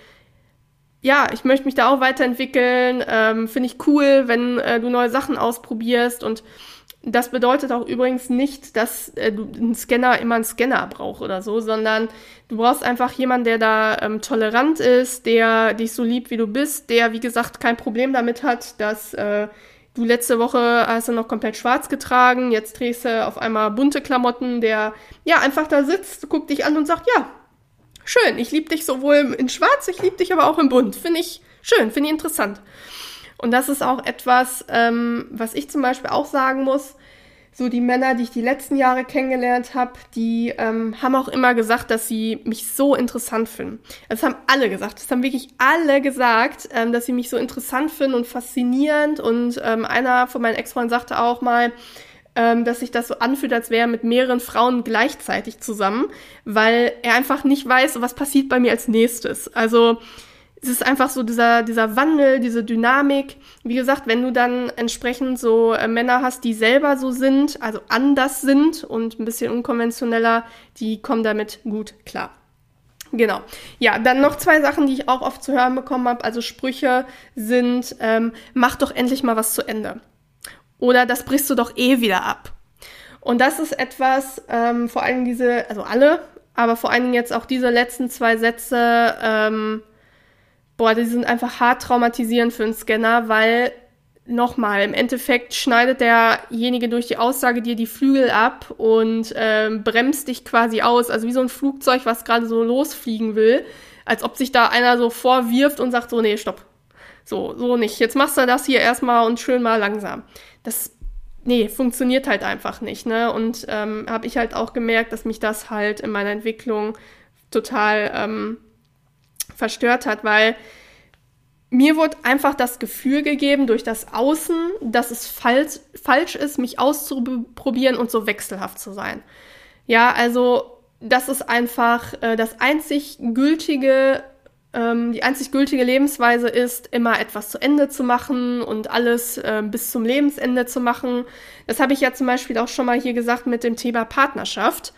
ja, ich möchte mich da auch weiterentwickeln, ähm, finde ich cool, wenn äh, du neue Sachen ausprobierst. Und das bedeutet auch übrigens nicht, dass äh, du einen Scanner immer einen Scanner brauchst oder so, sondern du brauchst einfach jemanden, der da ähm, tolerant ist, der dich so liebt, wie du bist, der, wie gesagt, kein Problem damit hat, dass äh, du letzte Woche hast du noch komplett schwarz getragen, jetzt drehst du auf einmal bunte Klamotten, der ja einfach da sitzt, guckt dich an und sagt, ja, schön. Ich liebe dich sowohl in Schwarz, ich liebe dich aber auch in Bunt. Finde ich schön, finde ich interessant. Und das ist auch etwas, ähm, was ich zum Beispiel auch sagen muss. So die Männer, die ich die letzten Jahre kennengelernt habe, die ähm, haben auch immer gesagt, dass sie mich so interessant finden. Das haben alle gesagt. Das haben wirklich alle gesagt, ähm, dass sie mich so interessant finden und faszinierend. Und ähm, einer von meinen Ex-Freunden sagte auch mal, ähm, dass sich das so anfühlt, als wäre er mit mehreren Frauen gleichzeitig zusammen, weil er einfach nicht weiß, was passiert bei mir als nächstes. Also es ist einfach so dieser, dieser Wandel, diese Dynamik. Wie gesagt, wenn du dann entsprechend so äh, Männer hast, die selber so sind, also anders sind und ein bisschen unkonventioneller, die kommen damit gut klar. Genau. Ja, dann noch zwei Sachen, die ich auch oft zu hören bekommen habe. Also Sprüche sind, ähm, mach doch endlich mal was zu Ende. Oder das brichst du doch eh wieder ab. Und das ist etwas, ähm, vor allem diese, also alle, aber vor allen Dingen jetzt auch diese letzten zwei Sätze, ähm, boah, die sind einfach hart traumatisierend für einen Scanner, weil nochmal, im Endeffekt schneidet derjenige durch die Aussage dir die Flügel ab und ähm, bremst dich quasi aus. Also wie so ein Flugzeug, was gerade so losfliegen will, als ob sich da einer so vorwirft und sagt so, nee, stopp. So, so nicht. Jetzt machst du das hier erstmal und schön mal langsam das, nee, funktioniert halt einfach nicht, ne? Und ähm, habe ich halt auch gemerkt, dass mich das halt in meiner Entwicklung total ähm, verstört hat, weil mir wurde einfach das Gefühl gegeben durch das Außen, dass es falsch, falsch ist, mich auszuprobieren und so wechselhaft zu sein. Ja, also das ist einfach äh, das einzig gültige ähm, die einzig gültige Lebensweise ist, immer etwas zu Ende zu machen und alles äh, bis zum Lebensende zu machen. Das habe ich ja zum Beispiel auch schon mal hier gesagt mit dem Thema Partnerschaft.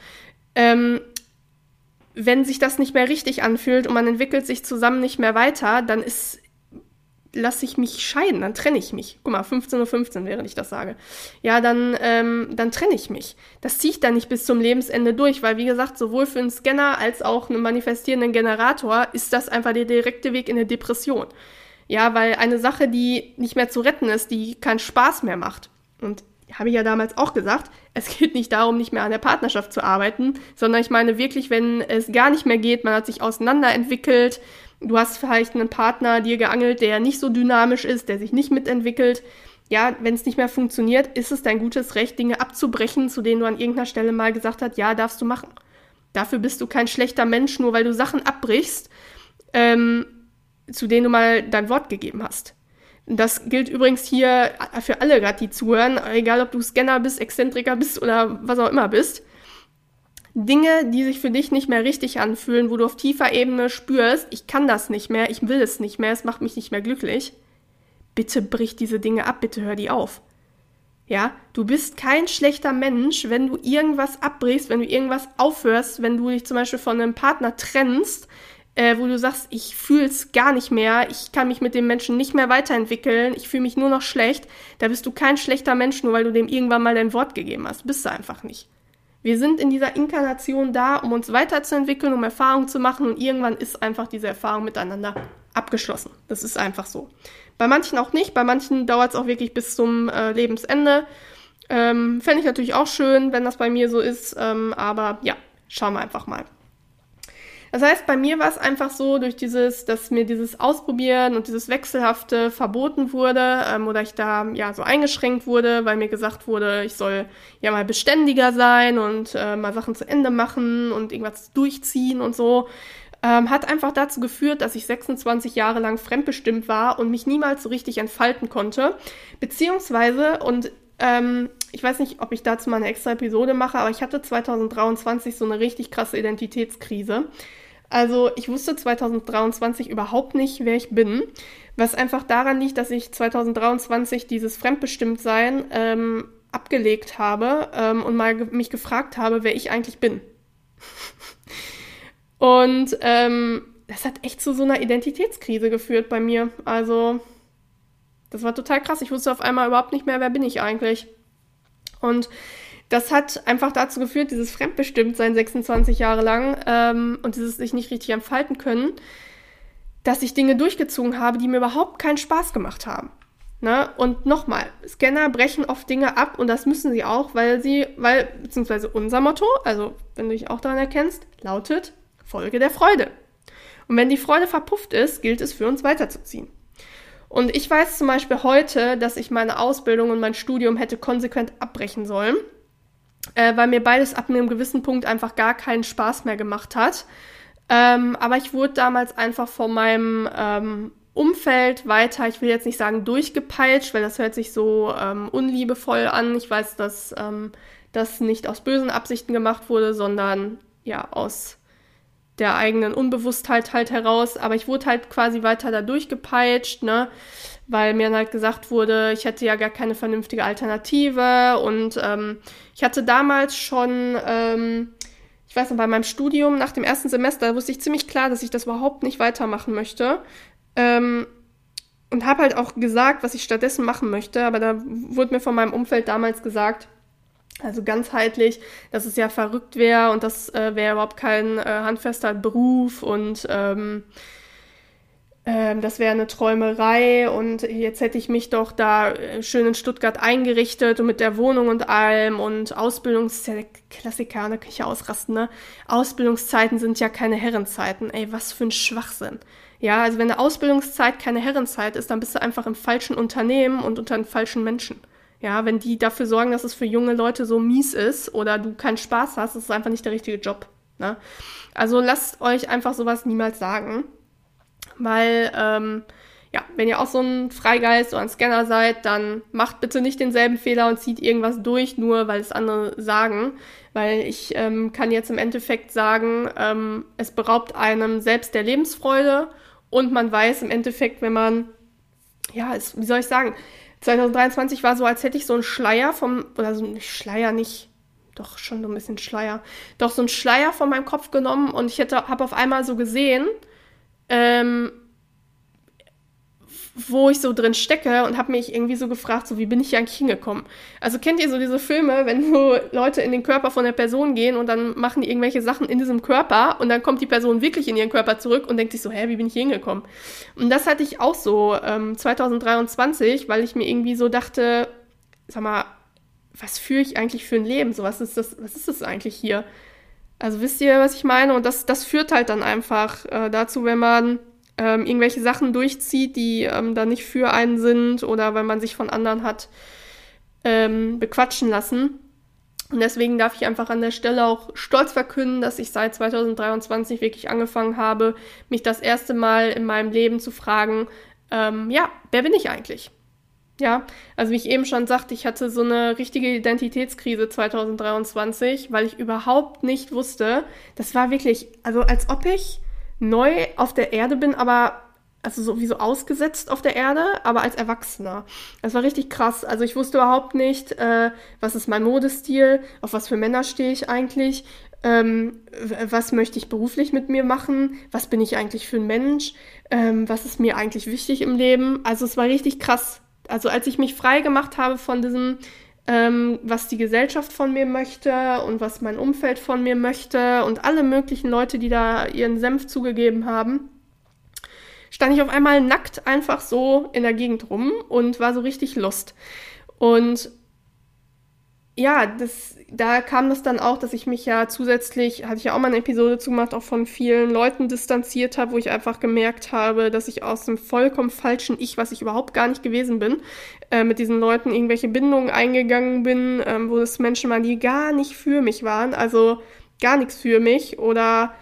Ähm, wenn sich das nicht mehr richtig anfühlt und man entwickelt sich zusammen nicht mehr weiter, dann ist lasse ich mich scheiden, dann trenne ich mich. Guck mal, 15.15 Uhr, 15, während ich das sage. Ja, dann, ähm, dann trenne ich mich. Das ziehe ich dann nicht bis zum Lebensende durch, weil wie gesagt, sowohl für einen Scanner als auch einen manifestierenden Generator ist das einfach der direkte Weg in eine Depression. Ja, weil eine Sache, die nicht mehr zu retten ist, die keinen Spaß mehr macht. Und habe ich ja damals auch gesagt, es geht nicht darum, nicht mehr an der Partnerschaft zu arbeiten, sondern ich meine wirklich, wenn es gar nicht mehr geht, man hat sich auseinanderentwickelt, Du hast vielleicht einen Partner dir geangelt, der nicht so dynamisch ist, der sich nicht mitentwickelt. Ja, wenn es nicht mehr funktioniert, ist es dein gutes Recht, Dinge abzubrechen, zu denen du an irgendeiner Stelle mal gesagt hast, ja, darfst du machen. Dafür bist du kein schlechter Mensch, nur weil du Sachen abbrichst, ähm, zu denen du mal dein Wort gegeben hast. Das gilt übrigens hier für alle gerade, die zuhören, egal ob du Scanner bist, Exzentriker bist oder was auch immer bist. Dinge, die sich für dich nicht mehr richtig anfühlen, wo du auf tiefer Ebene spürst, ich kann das nicht mehr, ich will es nicht mehr, es macht mich nicht mehr glücklich. Bitte brich diese Dinge ab, bitte hör die auf. Ja, du bist kein schlechter Mensch, wenn du irgendwas abbrichst, wenn du irgendwas aufhörst, wenn du dich zum Beispiel von einem Partner trennst, äh, wo du sagst, ich fühle es gar nicht mehr, ich kann mich mit dem Menschen nicht mehr weiterentwickeln, ich fühle mich nur noch schlecht, da bist du kein schlechter Mensch, nur weil du dem irgendwann mal dein Wort gegeben hast. Bist du einfach nicht. Wir sind in dieser Inkarnation da, um uns weiterzuentwickeln, um Erfahrungen zu machen und irgendwann ist einfach diese Erfahrung miteinander abgeschlossen. Das ist einfach so. Bei manchen auch nicht, bei manchen dauert es auch wirklich bis zum äh, Lebensende. Ähm, Fände ich natürlich auch schön, wenn das bei mir so ist, ähm, aber ja, schauen wir einfach mal. Das heißt, bei mir war es einfach so, durch dieses, dass mir dieses Ausprobieren und dieses Wechselhafte verboten wurde ähm, oder ich da ja so eingeschränkt wurde, weil mir gesagt wurde, ich soll ja mal beständiger sein und äh, mal Sachen zu Ende machen und irgendwas durchziehen und so, ähm, hat einfach dazu geführt, dass ich 26 Jahre lang fremdbestimmt war und mich niemals so richtig entfalten konnte. Beziehungsweise, und ähm, ich weiß nicht, ob ich dazu mal eine extra Episode mache, aber ich hatte 2023 so eine richtig krasse Identitätskrise. Also ich wusste 2023 überhaupt nicht, wer ich bin, was einfach daran liegt, dass ich 2023 dieses Fremdbestimmtsein ähm, abgelegt habe ähm, und mal ge mich gefragt habe, wer ich eigentlich bin. und ähm, das hat echt zu so einer Identitätskrise geführt bei mir. Also das war total krass. Ich wusste auf einmal überhaupt nicht mehr, wer bin ich eigentlich. Und das hat einfach dazu geführt, dieses Fremdbestimmtsein 26 Jahre lang ähm, und dieses sich nicht richtig entfalten können, dass ich Dinge durchgezogen habe, die mir überhaupt keinen Spaß gemacht haben. Ne? Und nochmal, Scanner brechen oft Dinge ab und das müssen sie auch, weil sie, weil, beziehungsweise unser Motto, also wenn du dich auch daran erkennst, lautet Folge der Freude. Und wenn die Freude verpufft ist, gilt es für uns weiterzuziehen. Und ich weiß zum Beispiel heute, dass ich meine Ausbildung und mein Studium hätte konsequent abbrechen sollen, äh, weil mir beides ab einem gewissen Punkt einfach gar keinen Spaß mehr gemacht hat. Ähm, aber ich wurde damals einfach von meinem ähm, Umfeld weiter, ich will jetzt nicht sagen durchgepeitscht, weil das hört sich so ähm, unliebevoll an. Ich weiß, dass ähm, das nicht aus bösen Absichten gemacht wurde, sondern ja aus der eigenen Unbewusstheit halt heraus. Aber ich wurde halt quasi weiter da durchgepeitscht, ne? Weil mir dann halt gesagt wurde, ich hätte ja gar keine vernünftige Alternative. Und ähm, ich hatte damals schon, ähm, ich weiß noch, bei meinem Studium nach dem ersten Semester wusste ich ziemlich klar, dass ich das überhaupt nicht weitermachen möchte. Ähm, und habe halt auch gesagt, was ich stattdessen machen möchte, aber da wurde mir von meinem Umfeld damals gesagt, also ganzheitlich, dass es ja verrückt wäre und das äh, wäre überhaupt kein äh, handfester Beruf. Und ähm, ähm, das wäre eine Träumerei und jetzt hätte ich mich doch da äh, schön in Stuttgart eingerichtet und mit der Wohnung und allem und Ausbildungs... Ja Klassiker, da kann ich ja ausrasten, ne? Ausbildungszeiten sind ja keine Herrenzeiten. Ey, was für ein Schwachsinn. Ja, also wenn eine Ausbildungszeit keine Herrenzeit ist, dann bist du einfach im falschen Unternehmen und unter den falschen Menschen. Ja, wenn die dafür sorgen, dass es für junge Leute so mies ist oder du keinen Spaß hast, ist es einfach nicht der richtige Job. Ne? Also lasst euch einfach sowas niemals sagen. Weil, ähm, ja, wenn ihr auch so ein Freigeist oder ein Scanner seid, dann macht bitte nicht denselben Fehler und zieht irgendwas durch, nur weil es andere sagen. Weil ich ähm, kann jetzt im Endeffekt sagen, ähm, es beraubt einem selbst der Lebensfreude und man weiß im Endeffekt, wenn man, ja, es, wie soll ich sagen, 2023 war so, als hätte ich so einen Schleier vom, oder so ein Schleier nicht, doch schon so ein bisschen Schleier, doch so einen Schleier von meinem Kopf genommen und ich hätte, habe auf einmal so gesehen, ähm, wo ich so drin stecke und habe mich irgendwie so gefragt, so wie bin ich hier eigentlich hingekommen? Also kennt ihr so diese Filme, wenn so Leute in den Körper von der Person gehen und dann machen die irgendwelche Sachen in diesem Körper und dann kommt die Person wirklich in ihren Körper zurück und denkt sich so, hä, wie bin ich hier hingekommen? Und das hatte ich auch so ähm, 2023, weil ich mir irgendwie so dachte, sag mal, was führe ich eigentlich für ein Leben? So, was ist das, was ist das eigentlich hier? Also wisst ihr, was ich meine? Und das, das führt halt dann einfach äh, dazu, wenn man ähm, irgendwelche Sachen durchzieht, die ähm, da nicht für einen sind oder weil man sich von anderen hat ähm, bequatschen lassen. Und deswegen darf ich einfach an der Stelle auch stolz verkünden, dass ich seit 2023 wirklich angefangen habe, mich das erste Mal in meinem Leben zu fragen, ähm, ja, wer bin ich eigentlich? Ja, also wie ich eben schon sagte, ich hatte so eine richtige Identitätskrise 2023, weil ich überhaupt nicht wusste, das war wirklich, also als ob ich neu auf der Erde bin, aber also sowieso ausgesetzt auf der Erde, aber als Erwachsener. Das war richtig krass. Also ich wusste überhaupt nicht, äh, was ist mein Modestil, auf was für Männer stehe ich eigentlich, ähm, was möchte ich beruflich mit mir machen, was bin ich eigentlich für ein Mensch, ähm, was ist mir eigentlich wichtig im Leben. Also es war richtig krass. Also als ich mich frei gemacht habe von diesem ähm, was die Gesellschaft von mir möchte und was mein Umfeld von mir möchte und alle möglichen Leute, die da ihren Senf zugegeben haben, stand ich auf einmal nackt einfach so in der Gegend rum und war so richtig lust. Und ja, das, da kam das dann auch, dass ich mich ja zusätzlich, hatte ich ja auch mal eine Episode zugemacht, auch von vielen Leuten distanziert habe, wo ich einfach gemerkt habe, dass ich aus dem vollkommen falschen Ich, was ich überhaupt gar nicht gewesen bin, äh, mit diesen Leuten irgendwelche Bindungen eingegangen bin, ähm, wo es Menschen waren, die gar nicht für mich waren, also gar nichts für mich oder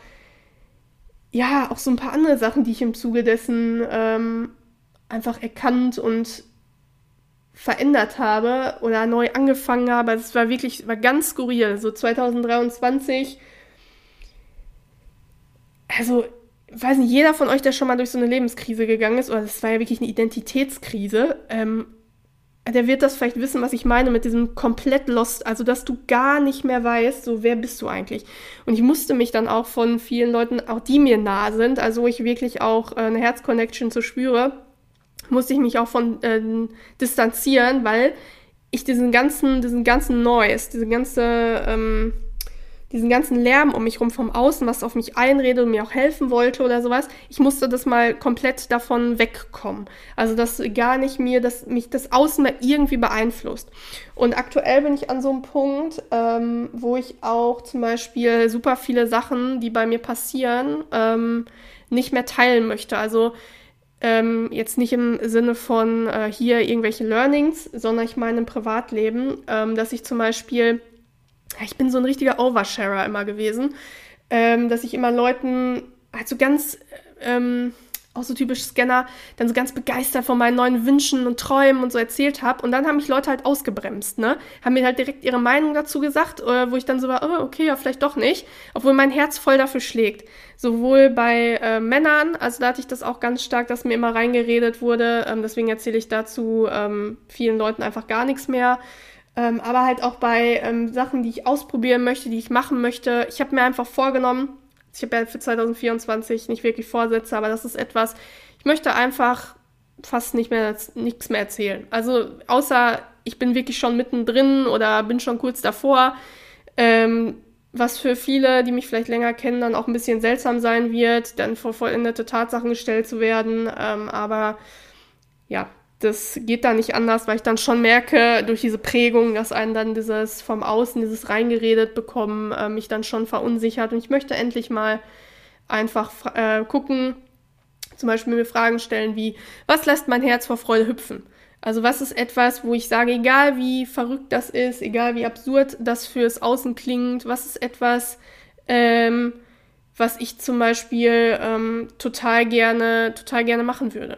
ja, auch so ein paar andere Sachen, die ich im Zuge dessen ähm, einfach erkannt und verändert habe oder neu angefangen habe. Also es war wirklich, war ganz skurril. So 2023. Also, weiß nicht, jeder von euch, der schon mal durch so eine Lebenskrise gegangen ist, oder das war ja wirklich eine Identitätskrise, ähm, der wird das vielleicht wissen, was ich meine mit diesem komplett lost, also dass du gar nicht mehr weißt, so wer bist du eigentlich. Und ich musste mich dann auch von vielen Leuten, auch die mir nah sind, also wo ich wirklich auch äh, eine Herzconnection zu spüre, musste ich mich auch von äh, distanzieren, weil ich diesen ganzen, diesen ganzen Noise, diese ganze, ähm, diesen ganzen Lärm um mich rum vom Außen, was auf mich einredet und mir auch helfen wollte oder sowas, ich musste das mal komplett davon wegkommen. Also dass gar nicht mir, dass mich das Außen mehr irgendwie beeinflusst. Und aktuell bin ich an so einem Punkt, ähm, wo ich auch zum Beispiel super viele Sachen, die bei mir passieren, ähm, nicht mehr teilen möchte. Also ähm, jetzt nicht im Sinne von äh, hier irgendwelche Learnings, sondern ich meine im Privatleben, ähm, dass ich zum Beispiel, ich bin so ein richtiger Oversharer immer gewesen, ähm, dass ich immer Leuten halt so ganz ähm, auch so typisch Scanner, dann so ganz begeistert von meinen neuen Wünschen und Träumen und so erzählt habe. Und dann haben mich Leute halt ausgebremst, ne? Haben mir halt direkt ihre Meinung dazu gesagt, äh, wo ich dann so war, oh, okay, ja, vielleicht doch nicht. Obwohl mein Herz voll dafür schlägt. Sowohl bei äh, Männern, also da hatte ich das auch ganz stark, dass mir immer reingeredet wurde. Ähm, deswegen erzähle ich dazu ähm, vielen Leuten einfach gar nichts mehr. Ähm, aber halt auch bei ähm, Sachen, die ich ausprobieren möchte, die ich machen möchte. Ich habe mir einfach vorgenommen, ich habe ja für 2024 nicht wirklich Vorsätze, aber das ist etwas, ich möchte einfach fast nicht mehr nichts mehr erzählen. Also außer ich bin wirklich schon mittendrin oder bin schon kurz davor. Ähm, was für viele, die mich vielleicht länger kennen, dann auch ein bisschen seltsam sein wird, dann vor vollendete Tatsachen gestellt zu werden. Ähm, aber ja, das geht da nicht anders, weil ich dann schon merke, durch diese Prägung, dass einen dann dieses vom Außen, dieses reingeredet bekommen, äh, mich dann schon verunsichert. Und ich möchte endlich mal einfach äh, gucken, zum Beispiel mir Fragen stellen wie, was lässt mein Herz vor Freude hüpfen? Also was ist etwas, wo ich sage, egal wie verrückt das ist, egal wie absurd das fürs Außen klingt, was ist etwas, ähm, was ich zum Beispiel ähm, total gerne, total gerne machen würde.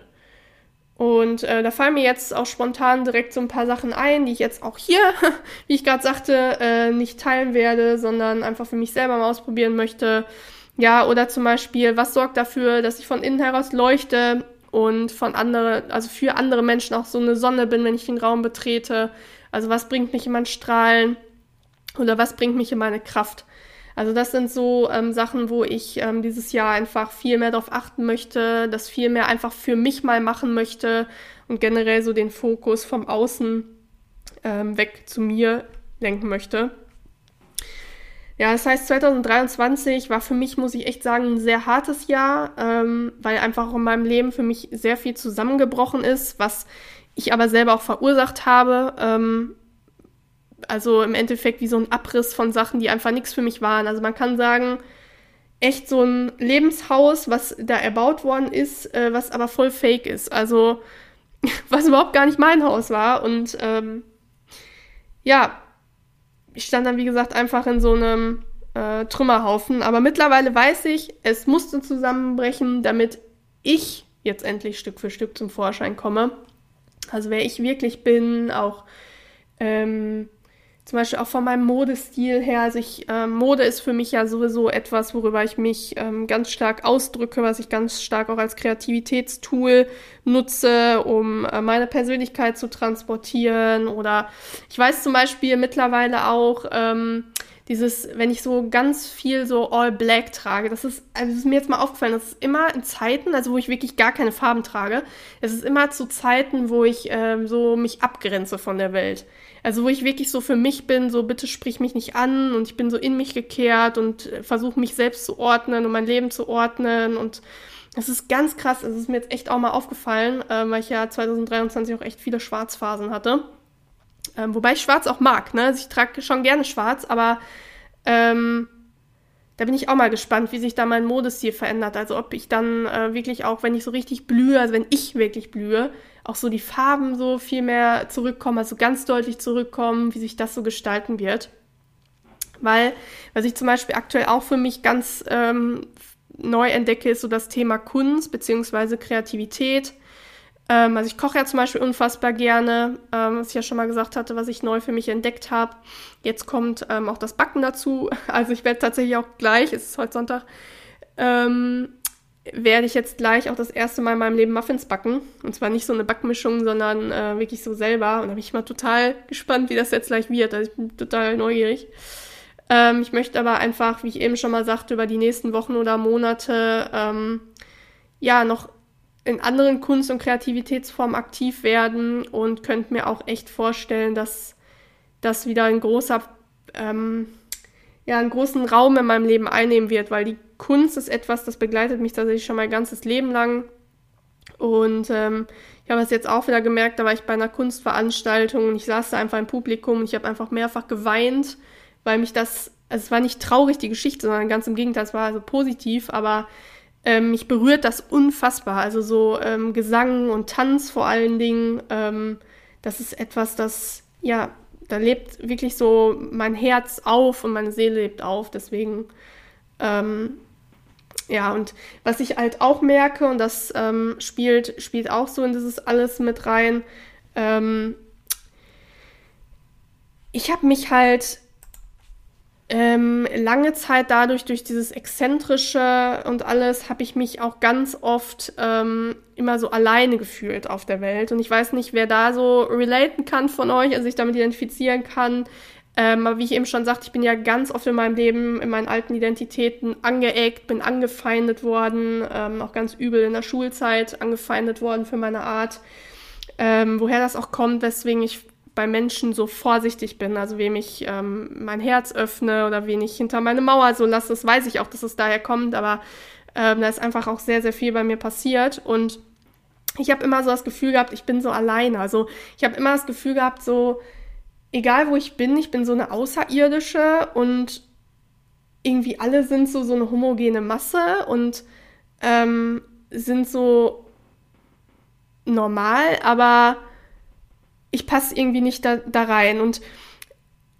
Und äh, da fallen mir jetzt auch spontan direkt so ein paar Sachen ein, die ich jetzt auch hier, wie ich gerade sagte, äh, nicht teilen werde, sondern einfach für mich selber mal ausprobieren möchte. Ja, oder zum Beispiel, was sorgt dafür, dass ich von innen heraus leuchte und von andere, also für andere Menschen auch so eine Sonne bin, wenn ich den Raum betrete. Also was bringt mich in mein Strahlen oder was bringt mich in meine Kraft. Also das sind so ähm, Sachen, wo ich ähm, dieses Jahr einfach viel mehr darauf achten möchte, das viel mehr einfach für mich mal machen möchte und generell so den Fokus vom Außen ähm, weg zu mir lenken möchte. Ja, das heißt, 2023 war für mich, muss ich echt sagen, ein sehr hartes Jahr, ähm, weil einfach in meinem Leben für mich sehr viel zusammengebrochen ist, was ich aber selber auch verursacht habe. Also im Endeffekt wie so ein Abriss von Sachen, die einfach nichts für mich waren. Also man kann sagen, echt so ein Lebenshaus, was da erbaut worden ist, äh, was aber voll fake ist. Also was überhaupt gar nicht mein Haus war. Und ähm, ja, ich stand dann, wie gesagt, einfach in so einem äh, Trümmerhaufen. Aber mittlerweile weiß ich, es musste zusammenbrechen, damit ich jetzt endlich Stück für Stück zum Vorschein komme. Also wer ich wirklich bin, auch ähm, zum Beispiel auch von meinem Modestil her. Also ich, ähm, Mode ist für mich ja sowieso etwas, worüber ich mich ähm, ganz stark ausdrücke, was ich ganz stark auch als Kreativitätstool nutze, um äh, meine Persönlichkeit zu transportieren. Oder ich weiß zum Beispiel mittlerweile auch, ähm, dieses, wenn ich so ganz viel so all black trage, das ist, also das ist mir jetzt mal aufgefallen, das ist immer in Zeiten, also wo ich wirklich gar keine Farben trage, es ist immer zu Zeiten, wo ich ähm, so mich abgrenze von der Welt. Also wo ich wirklich so für mich bin, so bitte sprich mich nicht an und ich bin so in mich gekehrt und äh, versuche mich selbst zu ordnen und mein Leben zu ordnen und das ist ganz krass. Es ist mir jetzt echt auch mal aufgefallen, äh, weil ich ja 2023 auch echt viele Schwarzphasen hatte. Ähm, wobei ich schwarz auch mag, ne? Also ich trage schon gerne schwarz, aber ähm, da bin ich auch mal gespannt, wie sich da mein Modestil verändert. Also ob ich dann äh, wirklich auch, wenn ich so richtig blühe, also wenn ich wirklich blühe, auch so die Farben so viel mehr zurückkommen, also ganz deutlich zurückkommen, wie sich das so gestalten wird. Weil, was ich zum Beispiel aktuell auch für mich ganz ähm, neu entdecke, ist so das Thema Kunst bzw. Kreativität. Ähm, also ich koche ja zum Beispiel unfassbar gerne, ähm, was ich ja schon mal gesagt hatte, was ich neu für mich entdeckt habe. Jetzt kommt ähm, auch das Backen dazu. Also ich werde tatsächlich auch gleich, es ist heute Sonntag, ähm, werde ich jetzt gleich auch das erste Mal in meinem Leben Muffins backen. Und zwar nicht so eine Backmischung, sondern äh, wirklich so selber. Und da bin ich mal total gespannt, wie das jetzt gleich wird. Also ich bin total neugierig. Ähm, ich möchte aber einfach, wie ich eben schon mal sagte, über die nächsten Wochen oder Monate ähm, ja noch in anderen Kunst- und Kreativitätsformen aktiv werden und könnte mir auch echt vorstellen, dass das wieder ein großer, ähm, ja, einen großen Raum in meinem Leben einnehmen wird, weil die Kunst ist etwas, das begleitet mich tatsächlich schon mein ganzes Leben lang. Und ähm, ich habe es jetzt auch wieder gemerkt, da war ich bei einer Kunstveranstaltung und ich saß da einfach im Publikum und ich habe einfach mehrfach geweint, weil mich das, also es war nicht traurig, die Geschichte, sondern ganz im Gegenteil, es war also positiv, aber ähm, mich berührt das unfassbar. Also so ähm, Gesang und Tanz vor allen Dingen, ähm, das ist etwas, das, ja, da lebt wirklich so mein Herz auf und meine Seele lebt auf. Deswegen, ähm, ja, und was ich halt auch merke, und das ähm, spielt, spielt auch so in dieses alles mit rein, ähm, ich habe mich halt ähm, lange Zeit dadurch, durch dieses Exzentrische und alles, habe ich mich auch ganz oft ähm, immer so alleine gefühlt auf der Welt. Und ich weiß nicht, wer da so relaten kann von euch, also sich damit identifizieren kann. Ähm, aber wie ich eben schon sagte, ich bin ja ganz oft in meinem Leben, in meinen alten Identitäten angeeckt, bin angefeindet worden, ähm, auch ganz übel in der Schulzeit angefeindet worden für meine Art. Ähm, woher das auch kommt, weswegen ich bei Menschen so vorsichtig bin, also wem ich ähm, mein Herz öffne oder wen ich hinter meine Mauer so lasse, das weiß ich auch, dass es daher kommt, aber ähm, da ist einfach auch sehr, sehr viel bei mir passiert. Und ich habe immer so das Gefühl gehabt, ich bin so alleine. Also ich habe immer das Gefühl gehabt, so egal wo ich bin, ich bin so eine Außerirdische und irgendwie alle sind so so eine homogene Masse und ähm, sind so normal, aber ich passe irgendwie nicht da, da rein. Und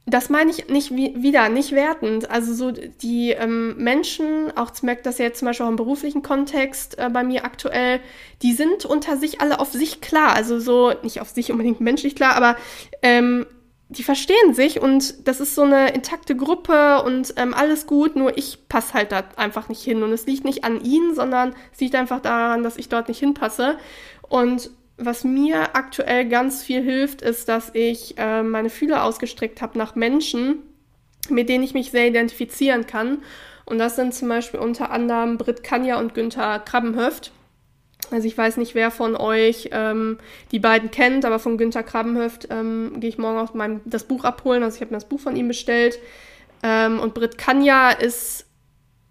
das meine ich nicht wie, wieder, nicht wertend. Also so die ähm, Menschen, auch merkt das ja jetzt zum Beispiel auch im beruflichen Kontext äh, bei mir aktuell, die sind unter sich alle auf sich klar. Also so, nicht auf sich unbedingt menschlich klar, aber ähm, die verstehen sich und das ist so eine intakte Gruppe und ähm, alles gut, nur ich passe halt da einfach nicht hin. Und es liegt nicht an ihnen, sondern es liegt einfach daran, dass ich dort nicht hinpasse. Und was mir aktuell ganz viel hilft, ist, dass ich äh, meine Fühler ausgestreckt habe nach Menschen, mit denen ich mich sehr identifizieren kann. Und das sind zum Beispiel unter anderem Britt Kanja und Günther Krabbenhöft. Also ich weiß nicht, wer von euch ähm, die beiden kennt, aber von Günther Krabbenhöft ähm, gehe ich morgen auch mein, das Buch abholen. Also ich habe mir das Buch von ihm bestellt. Ähm, und Britt Kanja ist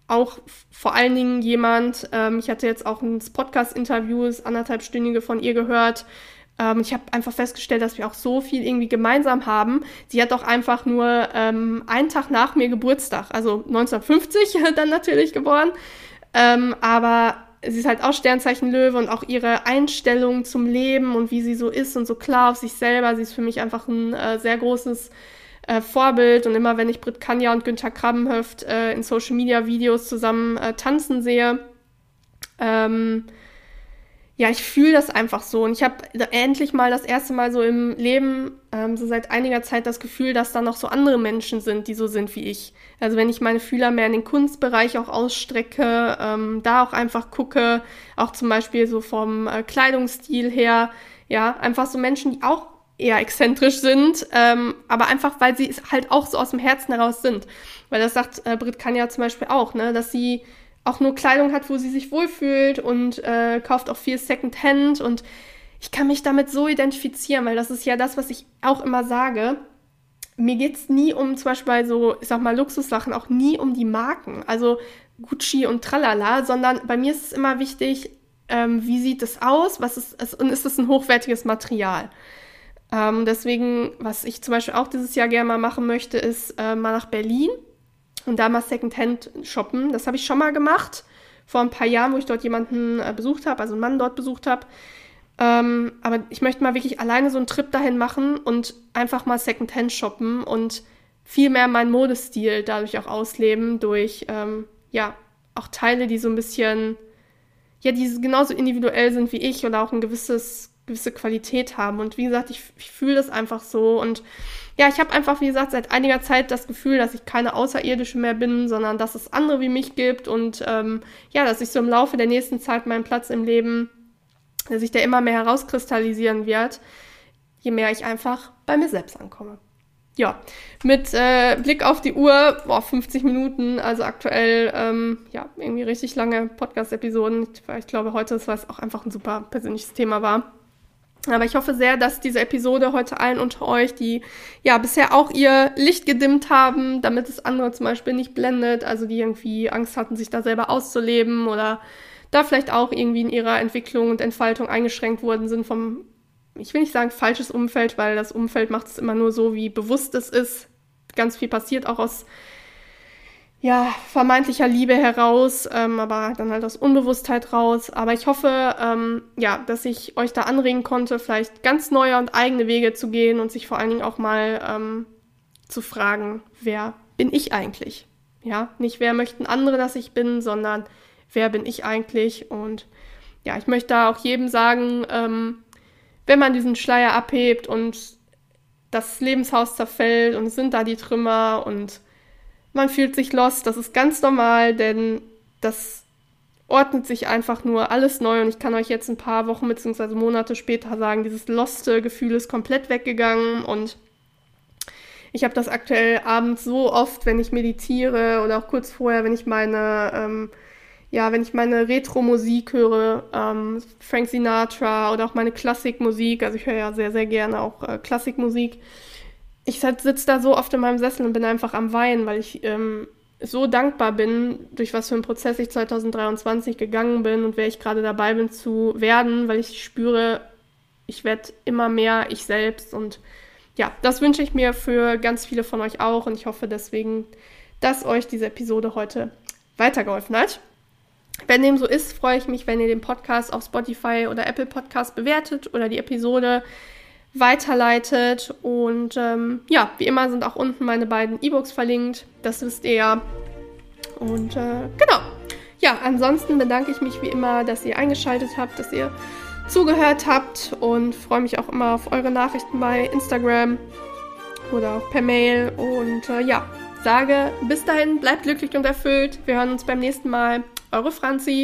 auch vor allen Dingen jemand, ähm, ich hatte jetzt auch ein Podcast-Interview, das anderthalbstündige von ihr gehört. Ähm, ich habe einfach festgestellt, dass wir auch so viel irgendwie gemeinsam haben. Sie hat auch einfach nur ähm, einen Tag nach mir Geburtstag, also 1950 dann natürlich geboren. Ähm, aber sie ist halt auch Sternzeichen Löwe und auch ihre Einstellung zum Leben und wie sie so ist und so klar auf sich selber. Sie ist für mich einfach ein äh, sehr großes äh, Vorbild und immer wenn ich Brit Kanja und Günther Krabbenhöft äh, in Social Media Videos zusammen äh, tanzen sehe, ähm, ja, ich fühle das einfach so. Und ich habe endlich mal das erste Mal so im Leben, ähm, so seit einiger Zeit, das Gefühl, dass da noch so andere Menschen sind, die so sind wie ich. Also wenn ich meine Fühler mehr in den Kunstbereich auch ausstrecke, ähm, da auch einfach gucke, auch zum Beispiel so vom äh, Kleidungsstil her, ja, einfach so Menschen, die auch eher exzentrisch sind, ähm, aber einfach, weil sie halt auch so aus dem Herzen heraus sind. Weil das sagt äh, Brit Kanja zum Beispiel auch, ne, dass sie auch nur Kleidung hat, wo sie sich wohlfühlt und äh, kauft auch viel Secondhand und ich kann mich damit so identifizieren, weil das ist ja das, was ich auch immer sage. Mir geht's nie um zum Beispiel bei so, ich sag mal, Luxussachen, auch nie um die Marken, also Gucci und Tralala, sondern bei mir ist es immer wichtig, ähm, wie sieht es aus, was ist, und ist es ein hochwertiges Material? Ähm, deswegen, was ich zum Beispiel auch dieses Jahr gerne mal machen möchte, ist äh, mal nach Berlin und da mal Secondhand shoppen. Das habe ich schon mal gemacht vor ein paar Jahren, wo ich dort jemanden äh, besucht habe, also einen Mann dort besucht habe. Ähm, aber ich möchte mal wirklich alleine so einen Trip dahin machen und einfach mal Secondhand shoppen und viel mehr meinen Modestil dadurch auch ausleben, durch ähm, ja auch Teile, die so ein bisschen, ja, die genauso individuell sind wie ich oder auch ein gewisses, gewisse Qualität haben. Und wie gesagt, ich, ich fühle das einfach so. Und ja, ich habe einfach, wie gesagt, seit einiger Zeit das Gefühl, dass ich keine Außerirdische mehr bin, sondern dass es andere wie mich gibt und ähm, ja, dass ich so im Laufe der nächsten Zeit meinen Platz im Leben, dass sich der immer mehr herauskristallisieren wird, je mehr ich einfach bei mir selbst ankomme ja, mit äh, Blick auf die Uhr, boah, 50 Minuten, also aktuell, ähm, ja, irgendwie richtig lange Podcast-Episoden. Ich, ich glaube heute, weil es auch einfach ein super persönliches Thema war. Aber ich hoffe sehr, dass diese Episode heute allen unter euch, die ja bisher auch ihr Licht gedimmt haben, damit es andere zum Beispiel nicht blendet, also die irgendwie Angst hatten, sich da selber auszuleben oder da vielleicht auch irgendwie in ihrer Entwicklung und Entfaltung eingeschränkt worden sind vom ich will nicht sagen falsches Umfeld, weil das Umfeld macht es immer nur so, wie bewusst es ist. Ganz viel passiert auch aus ja, vermeintlicher Liebe heraus, ähm, aber dann halt aus Unbewusstheit raus. Aber ich hoffe, ähm, ja, dass ich euch da anregen konnte, vielleicht ganz neue und eigene Wege zu gehen und sich vor allen Dingen auch mal ähm, zu fragen, wer bin ich eigentlich? Ja, nicht wer möchten andere, dass ich bin, sondern wer bin ich eigentlich? Und ja, ich möchte da auch jedem sagen, ähm, wenn man diesen Schleier abhebt und das Lebenshaus zerfällt und es sind da die Trümmer und man fühlt sich lost, das ist ganz normal, denn das ordnet sich einfach nur alles neu und ich kann euch jetzt ein paar Wochen bzw. Monate später sagen, dieses loste Gefühl ist komplett weggegangen und ich habe das aktuell abends so oft, wenn ich meditiere oder auch kurz vorher, wenn ich meine ähm, ja, wenn ich meine Retro-Musik höre, ähm, Frank Sinatra oder auch meine Klassikmusik, also ich höre ja sehr, sehr gerne auch äh, Klassikmusik. Ich sitze da so oft in meinem Sessel und bin einfach am Weinen, weil ich ähm, so dankbar bin, durch was für einen Prozess ich 2023 gegangen bin und wer ich gerade dabei bin zu werden, weil ich spüre, ich werde immer mehr ich selbst und ja, das wünsche ich mir für ganz viele von euch auch und ich hoffe deswegen, dass euch diese Episode heute weitergeholfen hat. Wenn dem so ist, freue ich mich, wenn ihr den Podcast auf Spotify oder Apple Podcast bewertet oder die Episode weiterleitet. Und ähm, ja, wie immer sind auch unten meine beiden E-Books verlinkt. Das wisst ihr ja. Und äh, genau. Ja, ansonsten bedanke ich mich wie immer, dass ihr eingeschaltet habt, dass ihr zugehört habt und freue mich auch immer auf eure Nachrichten bei Instagram oder auch per Mail. Und äh, ja, sage bis dahin, bleibt glücklich und erfüllt. Wir hören uns beim nächsten Mal. Eure Franzi.